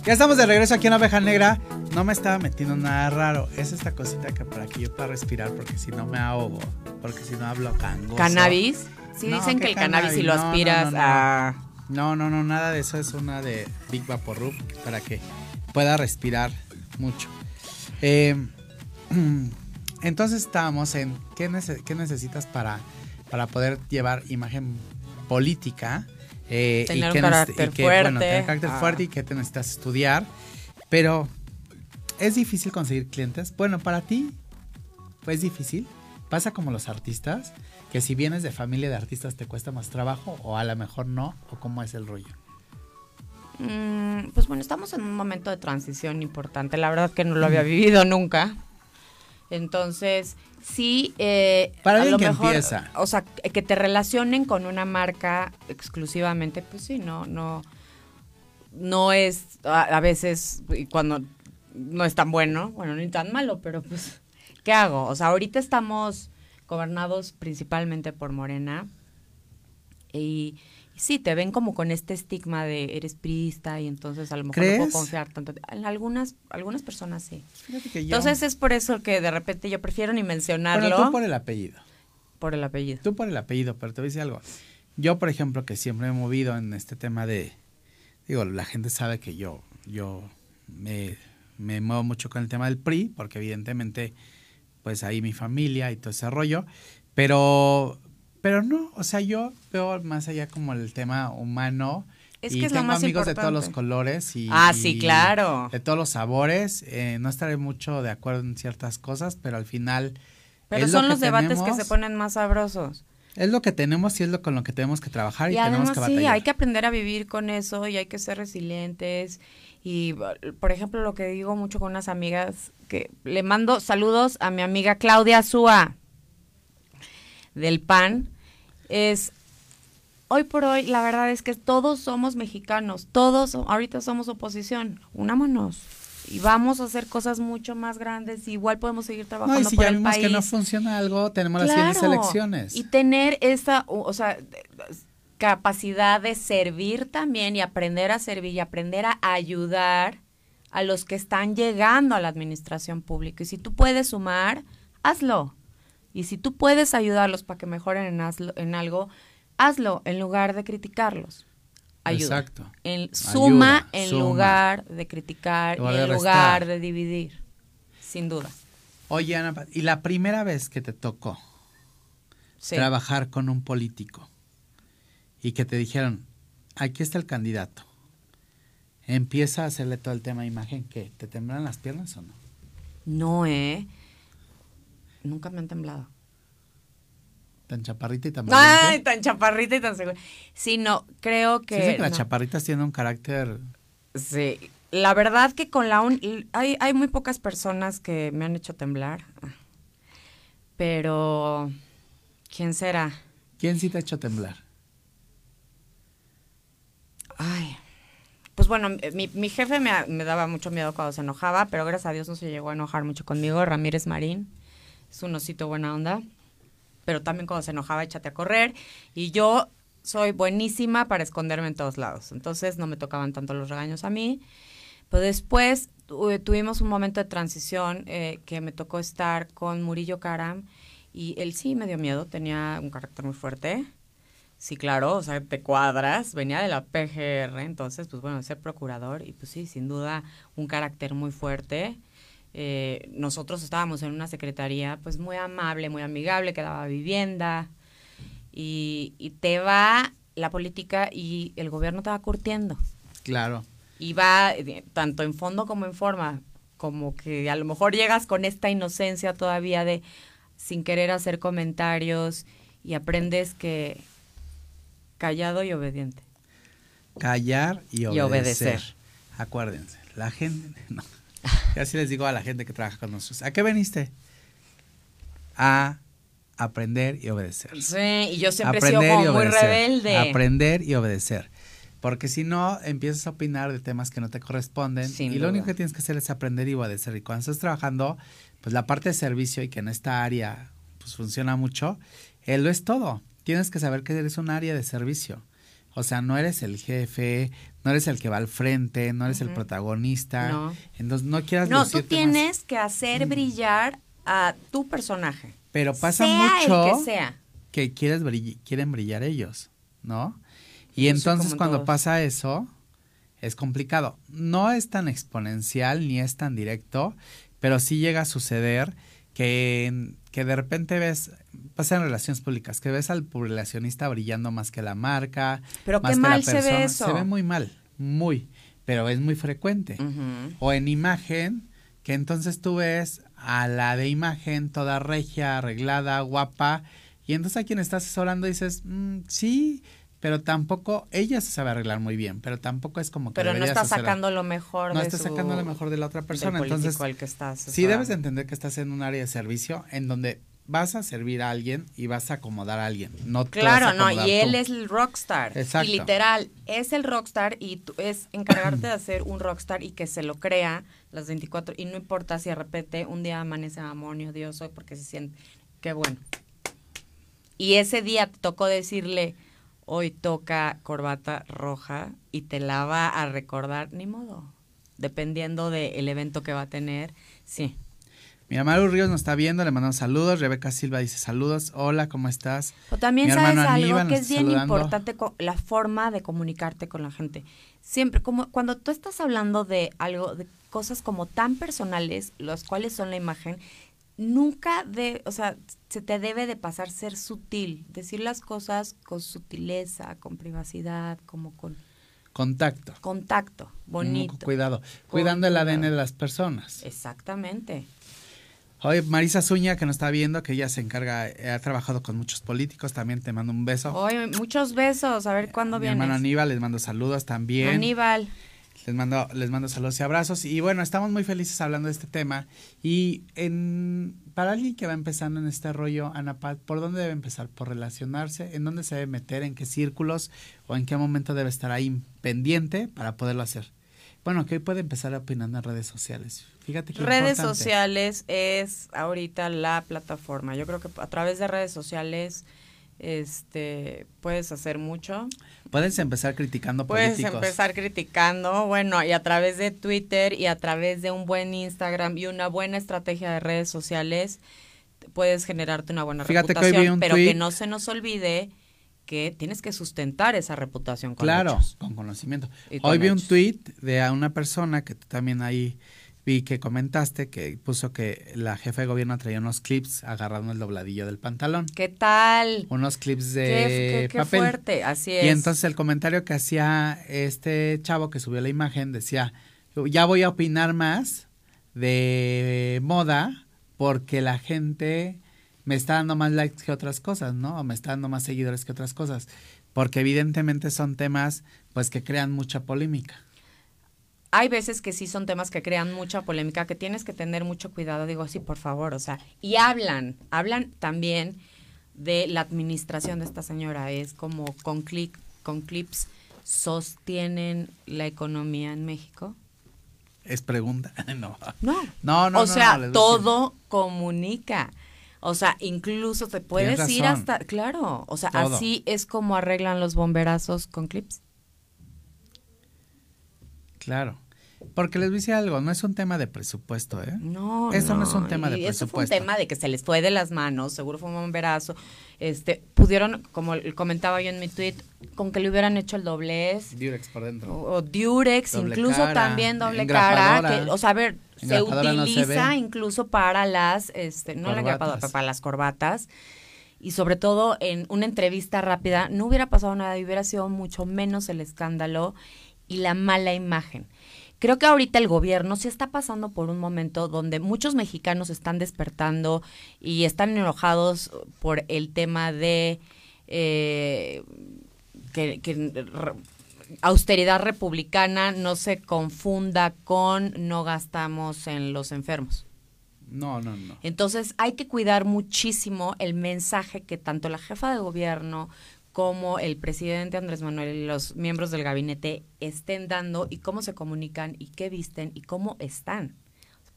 Ya estamos de regreso aquí en Oveja Negra. No me estaba metiendo nada raro. Es esta cosita que para que yo pueda respirar, porque si no me ahogo, porque si no hablo cangoso. ¿Cannabis? Sí, dicen que el cannabis, si lo aspiras a... No, no, no, nada de eso. Es una de Big Vapor Rub para que pueda respirar mucho. Em, entonces estábamos en ¿qué, necesitas para, para poder llevar imagen política eh, tener un carácter fuerte. Bueno, tener carácter ah. fuerte y que te necesitas estudiar. Pero, ¿es difícil conseguir clientes? Bueno, para ti, pues difícil. Pasa como los artistas, que si vienes de familia de artistas te cuesta más trabajo o a lo mejor no, o cómo es el rollo. Mm, pues bueno, estamos en un momento de transición importante. La verdad que no lo había vivido nunca. Entonces, sí, eh, para a lo mejor, o sea, que te relacionen con una marca exclusivamente, pues sí, no, no, no es a, veces cuando no es tan bueno, bueno, ni tan malo, pero pues, ¿qué hago? O sea, ahorita estamos gobernados principalmente por Morena y sí, te ven como con este estigma de eres priista y entonces a lo mejor no puedo confiar tanto. En algunas, algunas personas sí. Entonces es por eso que de repente yo prefiero ni mencionarlo. Pero tú por el apellido. Por el apellido. Tú por el apellido, pero te voy a decir algo. Yo, por ejemplo, que siempre me he movido en este tema de, digo, la gente sabe que yo, yo me, me muevo mucho con el tema del PRI, porque evidentemente, pues ahí mi familia y todo ese rollo, pero pero no, o sea, yo veo más allá como el tema humano. Es y que es tengo amigos de todos los colores y, ah, sí, claro. de todos los sabores. Eh, no estaré mucho de acuerdo en ciertas cosas, pero al final. Pero son los debates que se ponen más sabrosos. Es lo que tenemos y es lo con lo que tenemos que trabajar y, tenemos que batallar. Sí, hay que aprender a vivir con eso y hay que ser resilientes. Y, por ejemplo, lo que digo mucho con unas amigas, que le mando saludos a mi amiga Claudia Zúa del PAN, es hoy por hoy la verdad es que todos somos mexicanos, todos ahorita somos oposición, unámonos y vamos a hacer cosas mucho más grandes, igual podemos seguir trabajando no, y si ya vimos que no funciona algo, tenemos las siguientes elecciones. Y tener esa, o sea, capacidad de servir también y aprender a servir y aprender a ayudar a los que están llegando a la administración pública. Y si tú puedes sumar, hazlo. Y si tú puedes ayudarlos para que mejoren en, en algo, hazlo en lugar de criticarlos. Ayuda. Exacto. En, suma en lugar de criticar y en lugar de dividir. Sin duda. Oye, Ana, ¿y la primera vez que te tocó trabajar con un político y que te dijeron, aquí está el candidato, empieza a hacerle todo el tema de imagen, ¿qué? ¿Te temblan las piernas o no? No, ¿eh? Nunca me han temblado. Tan chaparrita y tan Ay, tan chaparrita y tan segura. Sí, no, creo que... Sí, que las chaparritas tienen un carácter... Sí, la verdad que con la... hay, hay muy pocas personas que me han hecho temblar. Pero... ¿Quién será? ¿Quién sí te ha hecho temblar? Ay, pues bueno, mi, mi jefe me, me, daba mucho miedo cuando se enojaba, pero gracias a Dios no se llegó a enojar mucho conmigo. Ramírez Marín es un osito buena onda, pero también cuando se enojaba échate a correr. Y yo soy buenísima para esconderme en todos lados, entonces no me tocaban tanto los regaños a mí. Pero después tuvimos un momento de transición eh, que me tocó estar con Murillo Karam y él sí me dio miedo, tenía un carácter muy fuerte Sí, claro, o sea, te cuadras, venía de la PGR, entonces, pues bueno, ser procurador y pues sí, sin duda un carácter muy fuerte. Eh, nosotros estábamos en una secretaría pues muy amable, muy amigable, que daba vivienda y, y te va la política y el gobierno te va curtiendo. Claro. Y va eh, tanto en fondo como en forma, como que a lo mejor llegas con esta inocencia todavía de sin querer hacer comentarios y aprendes que Callado y obediente. Callar y obedecer. Acuérdense, la gente, no. Así les digo a la gente que trabaja con nosotros. ¿A qué veniste? A aprender y obedecer. Sí, y yo siempre he sido muy rebelde. Aprender y obedecer. Porque si no, empiezas a opinar de temas que no te corresponden. y lo único que tienes que hacer es aprender y obedecer. Y cuando estás trabajando, pues la parte de servicio y que en esta área pues funciona mucho, él lo es todo tienes que saber que eres un área de servicio. O sea, no eres el jefe, no eres el que va al frente, no eres el protagonista. No. Entonces no quieras No, tú tienes que hacer brillar a tu personaje. Pero pasa mucho que, sea. que quieres quieren brillar ellos, ¿no? Y entonces cuando pasa eso es complicado. No es tan exponencial ni es tan directo, pero sí llega a suceder que, que de repente ves, pasa en relaciones públicas, que ves al relacionista brillando más que la marca, pero más qué mal se ve eso. Se ve muy mal, muy, pero es muy frecuente. O en imagen, que entonces tú ves a la de imagen toda regia, arreglada, guapa, y entonces a quien está asesorando dices, mm, sí, pero tampoco ella se sabe arreglar muy bien, pero tampoco es como que pero no está sacando lo mejor no está sacando lo mejor de la otra persona, entonces que sí debes de entender que estás en un área de servicio en donde vas a servir a alguien y vas a acomodar a alguien, no Claro, no, y él es el rockstar. Exacto. Y literal, es el rockstar y tú, es encargarte de hacer un rockstar y que se lo crea las 24 y no importa si de repente un día amanece amonio, Dios, hoy porque se siente qué bueno. Y ese día tocó decirle, hoy toca corbata roja y te la va a recordar, ni modo, dependiendo del evento que va a tener, sí. Mi Maru Ríos nos está viendo, le mandamos saludos. Rebeca Silva dice saludos. Hola, ¿cómo estás? O también sabes algo que es bien importante, la forma de comunicarte con la gente. Siempre, como cuando tú estás hablando de algo, de cosas como tan personales, las cuales son la imagen, nunca de, o sea, se te debe de pasar ser sutil, decir las cosas con sutileza, con privacidad, como con contacto. Contacto, bonito. cuidado, cuidando el ADN de las personas. Exactamente. Oye, Marisa Zuña, que nos está viendo, que ella se encarga, eh, ha trabajado con muchos políticos, también te mando un beso. Oye, muchos besos, a ver cuándo viene. Mi hermano Aníbal, les mando saludos también. Aníbal. Les mando, les mando saludos y abrazos. Y bueno, estamos muy felices hablando de este tema. Y en, para alguien que va empezando en este rollo, Ana ¿por dónde debe empezar? ¿Por relacionarse? ¿En dónde se debe meter? ¿En qué círculos? ¿O en qué momento debe estar ahí pendiente para poderlo hacer? Bueno, que puede empezar opinando en redes sociales. Fíjate que Redes sociales es ahorita la plataforma. Yo creo que a través de redes sociales este puedes hacer mucho. Puedes empezar criticando puedes empezar criticando, bueno, y a través de Twitter y a través de un buen Instagram y una buena estrategia de redes sociales puedes generarte una buena reputación, pero que no se nos olvide que tienes que sustentar esa reputación con Claro, con conocimiento. Hoy vi un tweet de una persona que tú también ahí vi que comentaste que puso que la jefa de gobierno traía unos clips agarrando el dobladillo del pantalón. ¿Qué tal? Unos clips de qué, qué, fuerte, así es. Y entonces el comentario que hacía este chavo que subió la imagen decía, ya voy a opinar más de moda porque la gente me está dando más likes que otras cosas, ¿no? O me está dando más seguidores que otras cosas. Porque evidentemente son temas pues que crean mucha polémica hay veces que sí son temas que crean mucha polémica, que tienes que tener mucho cuidado, digo así, por favor, o sea, y hablan, hablan también de la administración de esta señora, es como con, clic, con clips sostienen la economía en México. Es pregunta, no. No, no, no. O sea, todo comunica. O sea, incluso te puedes ir hasta, claro, o sea, así es como arreglan los bomberazos con clips. Claro. Porque les dice algo, no es un tema de presupuesto, ¿eh? No, Eso no, es un tema de presupuesto. Eso fue un tema de que se les fue de las manos, seguro fue un bomberazo. Este, pudieron, como comentaba yo en mi tweet, con que le hubieran hecho el doblez. Durex por dentro. O, Durex, incluso también doble cara. o sea, a ver, se utiliza incluso para las, este, no la engrapadora, para las corbatas y sobre todo en una entrevista rápida no hubiera pasado nada y hubiera sido mucho menos el escándalo y la mala imagen. Creo que ahorita el gobierno sí está pasando por un momento donde muchos mexicanos están despertando y están enojados por el tema de eh, que, austeridad republicana no se confunda con no gastamos en los enfermos. No, no, no. Entonces hay que cuidar muchísimo el mensaje que tanto la jefa de gobierno cómo el presidente Andrés Manuel y los miembros del gabinete estén dando y cómo se comunican y qué visten y cómo están.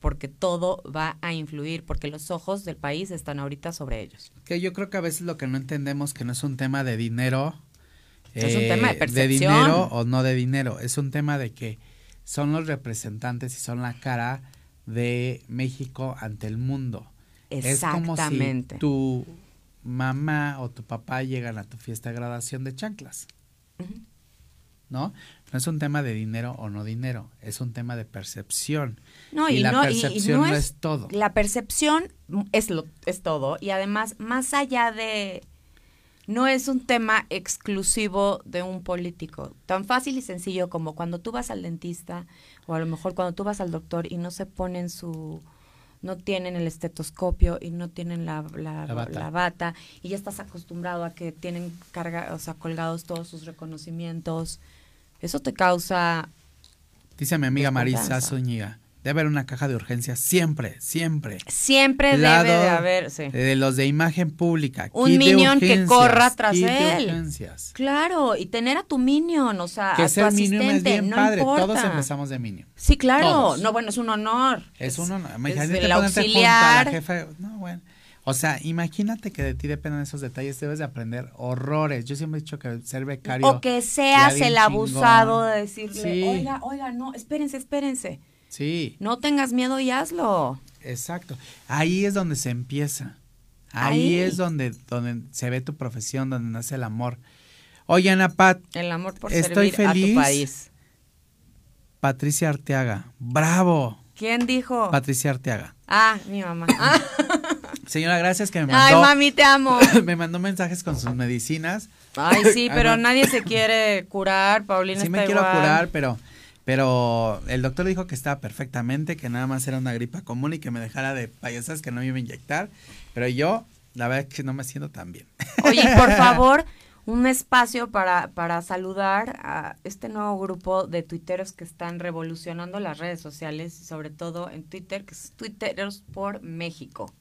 Porque todo va a influir, porque los ojos del país están ahorita sobre ellos. Que yo creo que a veces lo que no entendemos que no es un tema de dinero. Es un tema de eh, percepción. De dinero o no de dinero. Es un tema de que son los representantes y son la cara de México ante el mundo. Exactamente. Es como si mamá o tu papá llegan a tu fiesta de graduación de chanclas. ¿No? No es un tema de dinero o no dinero, es un tema de percepción. No, y, la percepción no, es, todo. La percepción es, lo, es todo. Y además, más allá de. No es un tema exclusivo de un político. Tan fácil y sencillo como cuando tú vas al dentista o a lo mejor cuando tú vas al doctor y no se ponen su no tienen el estetoscopio y no tienen la, la, bata. y ya estás acostumbrado a que tienen carga, o sea, colgados todos sus reconocimientos. Eso te causa... Dice mi amiga Marisa Zúñiga, Debe haber una caja de urgencias siempre, siempre. Siempre debe de haber, sí. De los de imagen pública. Un minion que corra tras él. Claro, y tener a tu minion, o sea, que a tu asistente, es bien no padre. Importa. Todos empezamos de minion. Sí, claro. No, bueno, es un honor. Es, un honor. Imagínate el auxiliar. la jefa. No, bueno. O sea, imagínate que de ti dependen esos detalles, debes de aprender horrores. Yo siempre he dicho que ser becario. O que seas el abusado de decirle, oiga, oiga, no, espérense, espérense. Sí. No tengas miedo y hazlo. Exacto. Ahí es donde se empieza. Ahí, es donde, donde se ve tu profesión, donde nace el amor. Oye, Ana Pat. El amor por estoy feliz. a tu país. Patricia Arteaga. ¡Bravo! ¿Quién dijo? Patricia Arteaga. Ah, mi mamá. Señora, gracias que me mandó. Ay, mami, te amo. me mandó mensajes con sus medicinas. Ay, sí, pero nadie se quiere curar. Paulina sí me quiero curar, pero pero el doctor dijo que estaba perfectamente, que nada más era una gripa común y que me dejara de payasas, que no me iba a inyectar. Pero yo, la verdad es que no me siento tan bien. Oye, por favor, un espacio para, para saludar a este nuevo grupo de tuiteros que están revolucionando las redes sociales, sobre todo en Twitter, que es Tuiteros por México.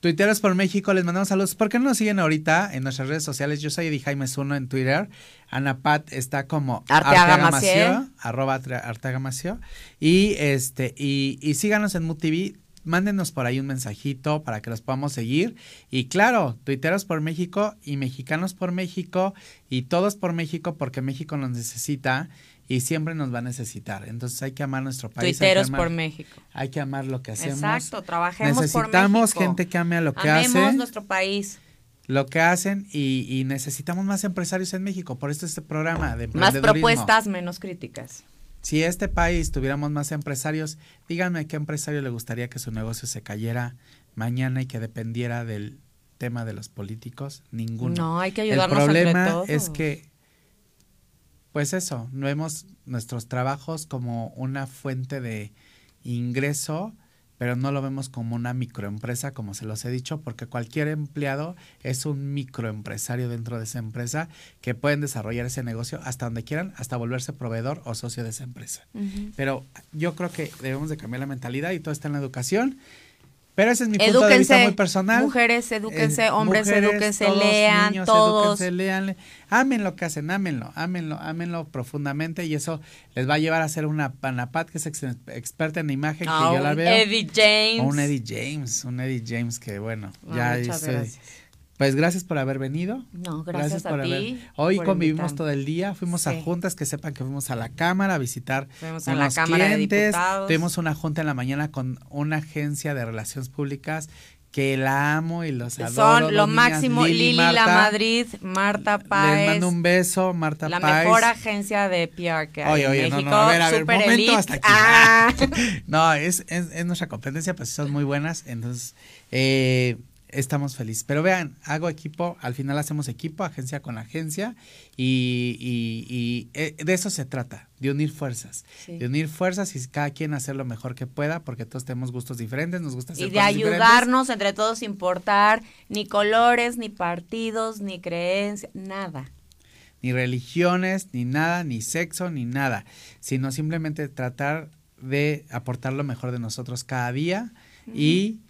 Tuiteros por México, les mandamos saludos. ¿Por qué no nos siguen ahorita en nuestras redes sociales? Yo soy Eddie Jaime Zuno en Twitter. Ana Pat está como Arteaga, Mació, arroba Arteaga Mació. Y este, y, y síganos en MUTV. Mándenos por ahí un mensajito para que los podamos seguir. Y claro, tuiteros por México y mexicanos por México y todos por México porque México nos necesita y siempre nos va a necesitar. Entonces hay que amar nuestro país. Tuiteros por México. Hay que amar lo que hacemos. Exacto, trabajemos Necesitamos gente que ame a lo que hace. Amemos nuestro país. Lo que hacen y, y, necesitamos más empresarios en México. Por esto este programa de Más propuestas, menos críticas. Si este país tuviéramos más empresarios, díganme qué empresario le gustaría que su negocio se cayera mañana y que dependiera del tema de los políticos. Ninguno. No, hay que ayudarnos El problema es que, pues eso, vemos nuestros trabajos como una fuente de ingreso pero no lo vemos como una microempresa, como se los he dicho, porque cualquier empleado es un microempresario dentro de esa empresa que pueden desarrollar ese negocio hasta donde quieran, hasta volverse proveedor o socio de esa empresa. Pero yo creo que debemos de cambiar la mentalidad y todo está en la educación pero ese es mi punto de vista muy personal. Mujeres, edúquense, eh, hombres, edúquense, lean, niños, todos. Edúquense, lean, amen lo que hacen, ámenlo, ámenlo, ámenlo profundamente y eso les va a llevar a ser una Panapat que es experta en imagen, que yo la veo. Eddie James. O un Eddie James, un Eddie James que bueno, ya hice, pues gracias por haber venido. No, gracias, a ti. Hoy convivimos todo el día, fuimos a juntas, que sepan que fuimos a la Cámara a visitar fuimos a la Cámara clientes. De Tuvimos una junta en la mañana con una agencia de relaciones públicas que la amo y los adoro. Son lo máximo, Lili, La Madrid, Marta Páez. Les mando un beso, Marta la Páez. La mejor agencia de PR que hay oye, oye, México. No, no, a ver, a ver, momento hasta aquí. Ah. no, es, es, es, nuestra competencia, pues son muy buenas. Entonces, eh, estamos felices. Pero vean, hago equipo, al final hacemos equipo, agencia con agencia, y, y, eh, de eso se trata, de unir fuerzas, de unir fuerzas y cada quien hacer lo mejor que pueda, porque todos tenemos gustos diferentes, nos gusta hacer Y de ayudarnos entre todos sin importar ni colores, ni partidos, ni creencias, nada. Ni religiones, ni nada, ni sexo, ni nada, sino simplemente tratar de aportar lo mejor de nosotros cada día y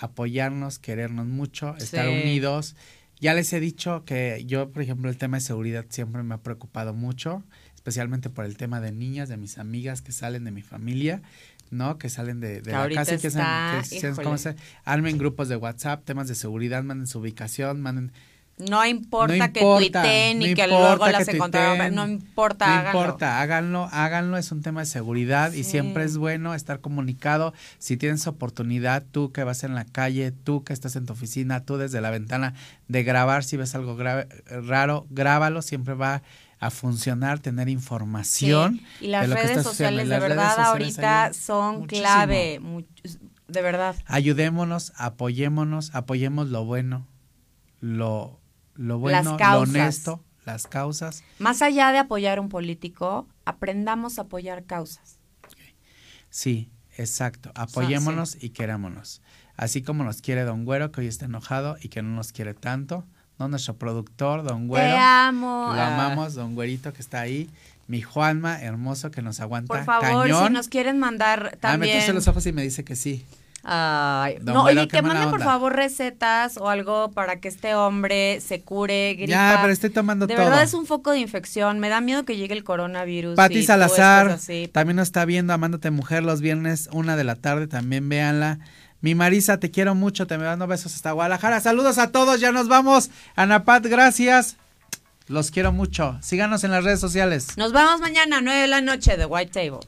apoyarnos, querernos mucho, estar unidos. Ya les he dicho que yo, por ejemplo, el tema de seguridad siempre me ha preocupado mucho, especialmente por el tema de niñas, de mis amigas que salen de mi familia, ¿no? Que salen de, la casa y que, se, armen grupos de WhatsApp, temas de seguridad, manden su ubicación, manden no importa, que tuiteen y que luego las encontraron, no importa, no háganlo. importa, háganlo, háganlo, es un tema de seguridad y siempre es bueno estar comunicado. Si tienes oportunidad, tú que vas en la calle, tú que estás en tu oficina, tú desde la ventana de grabar, si ves algo raro, grábalo, siempre va a funcionar, tener información. Y las redes sociales, de verdad, ahorita son clave, de verdad. Ayudémonos, apoyémonos, apoyemos lo bueno, lo lo bueno, lo honesto, las causas. Más allá de apoyar a un político, aprendamos a apoyar causas. Sí, exacto. Apoyémonos y querámonos. Así como nos quiere Don Güero, que hoy está enojado y que no nos quiere tanto. No nuestro productor, Don Güero. Te amo. Lo amamos, Don Güerito, que está ahí. Mi Juanma, hermoso, que nos aguanta. Por favor, si nos quieren mandar también. Ah, me los ojos y me dice que sí. Ay, no, oye, que mande por favor recetas o algo para que este hombre se cure, gripa. Ya, pero estoy tomando de todo. De verdad es un foco de infección, me da miedo que llegue el coronavirus. Pati Salazar, también nos está viendo Amándote Mujer los viernes, una de la tarde, también véanla. Mi Marisa, te quiero mucho, te me dando besos hasta Guadalajara. Saludos a todos, ya nos vamos. Anapat, gracias. Los quiero mucho. Síganos en las redes sociales. Nos vemos mañana, 9 de la noche, de White Table.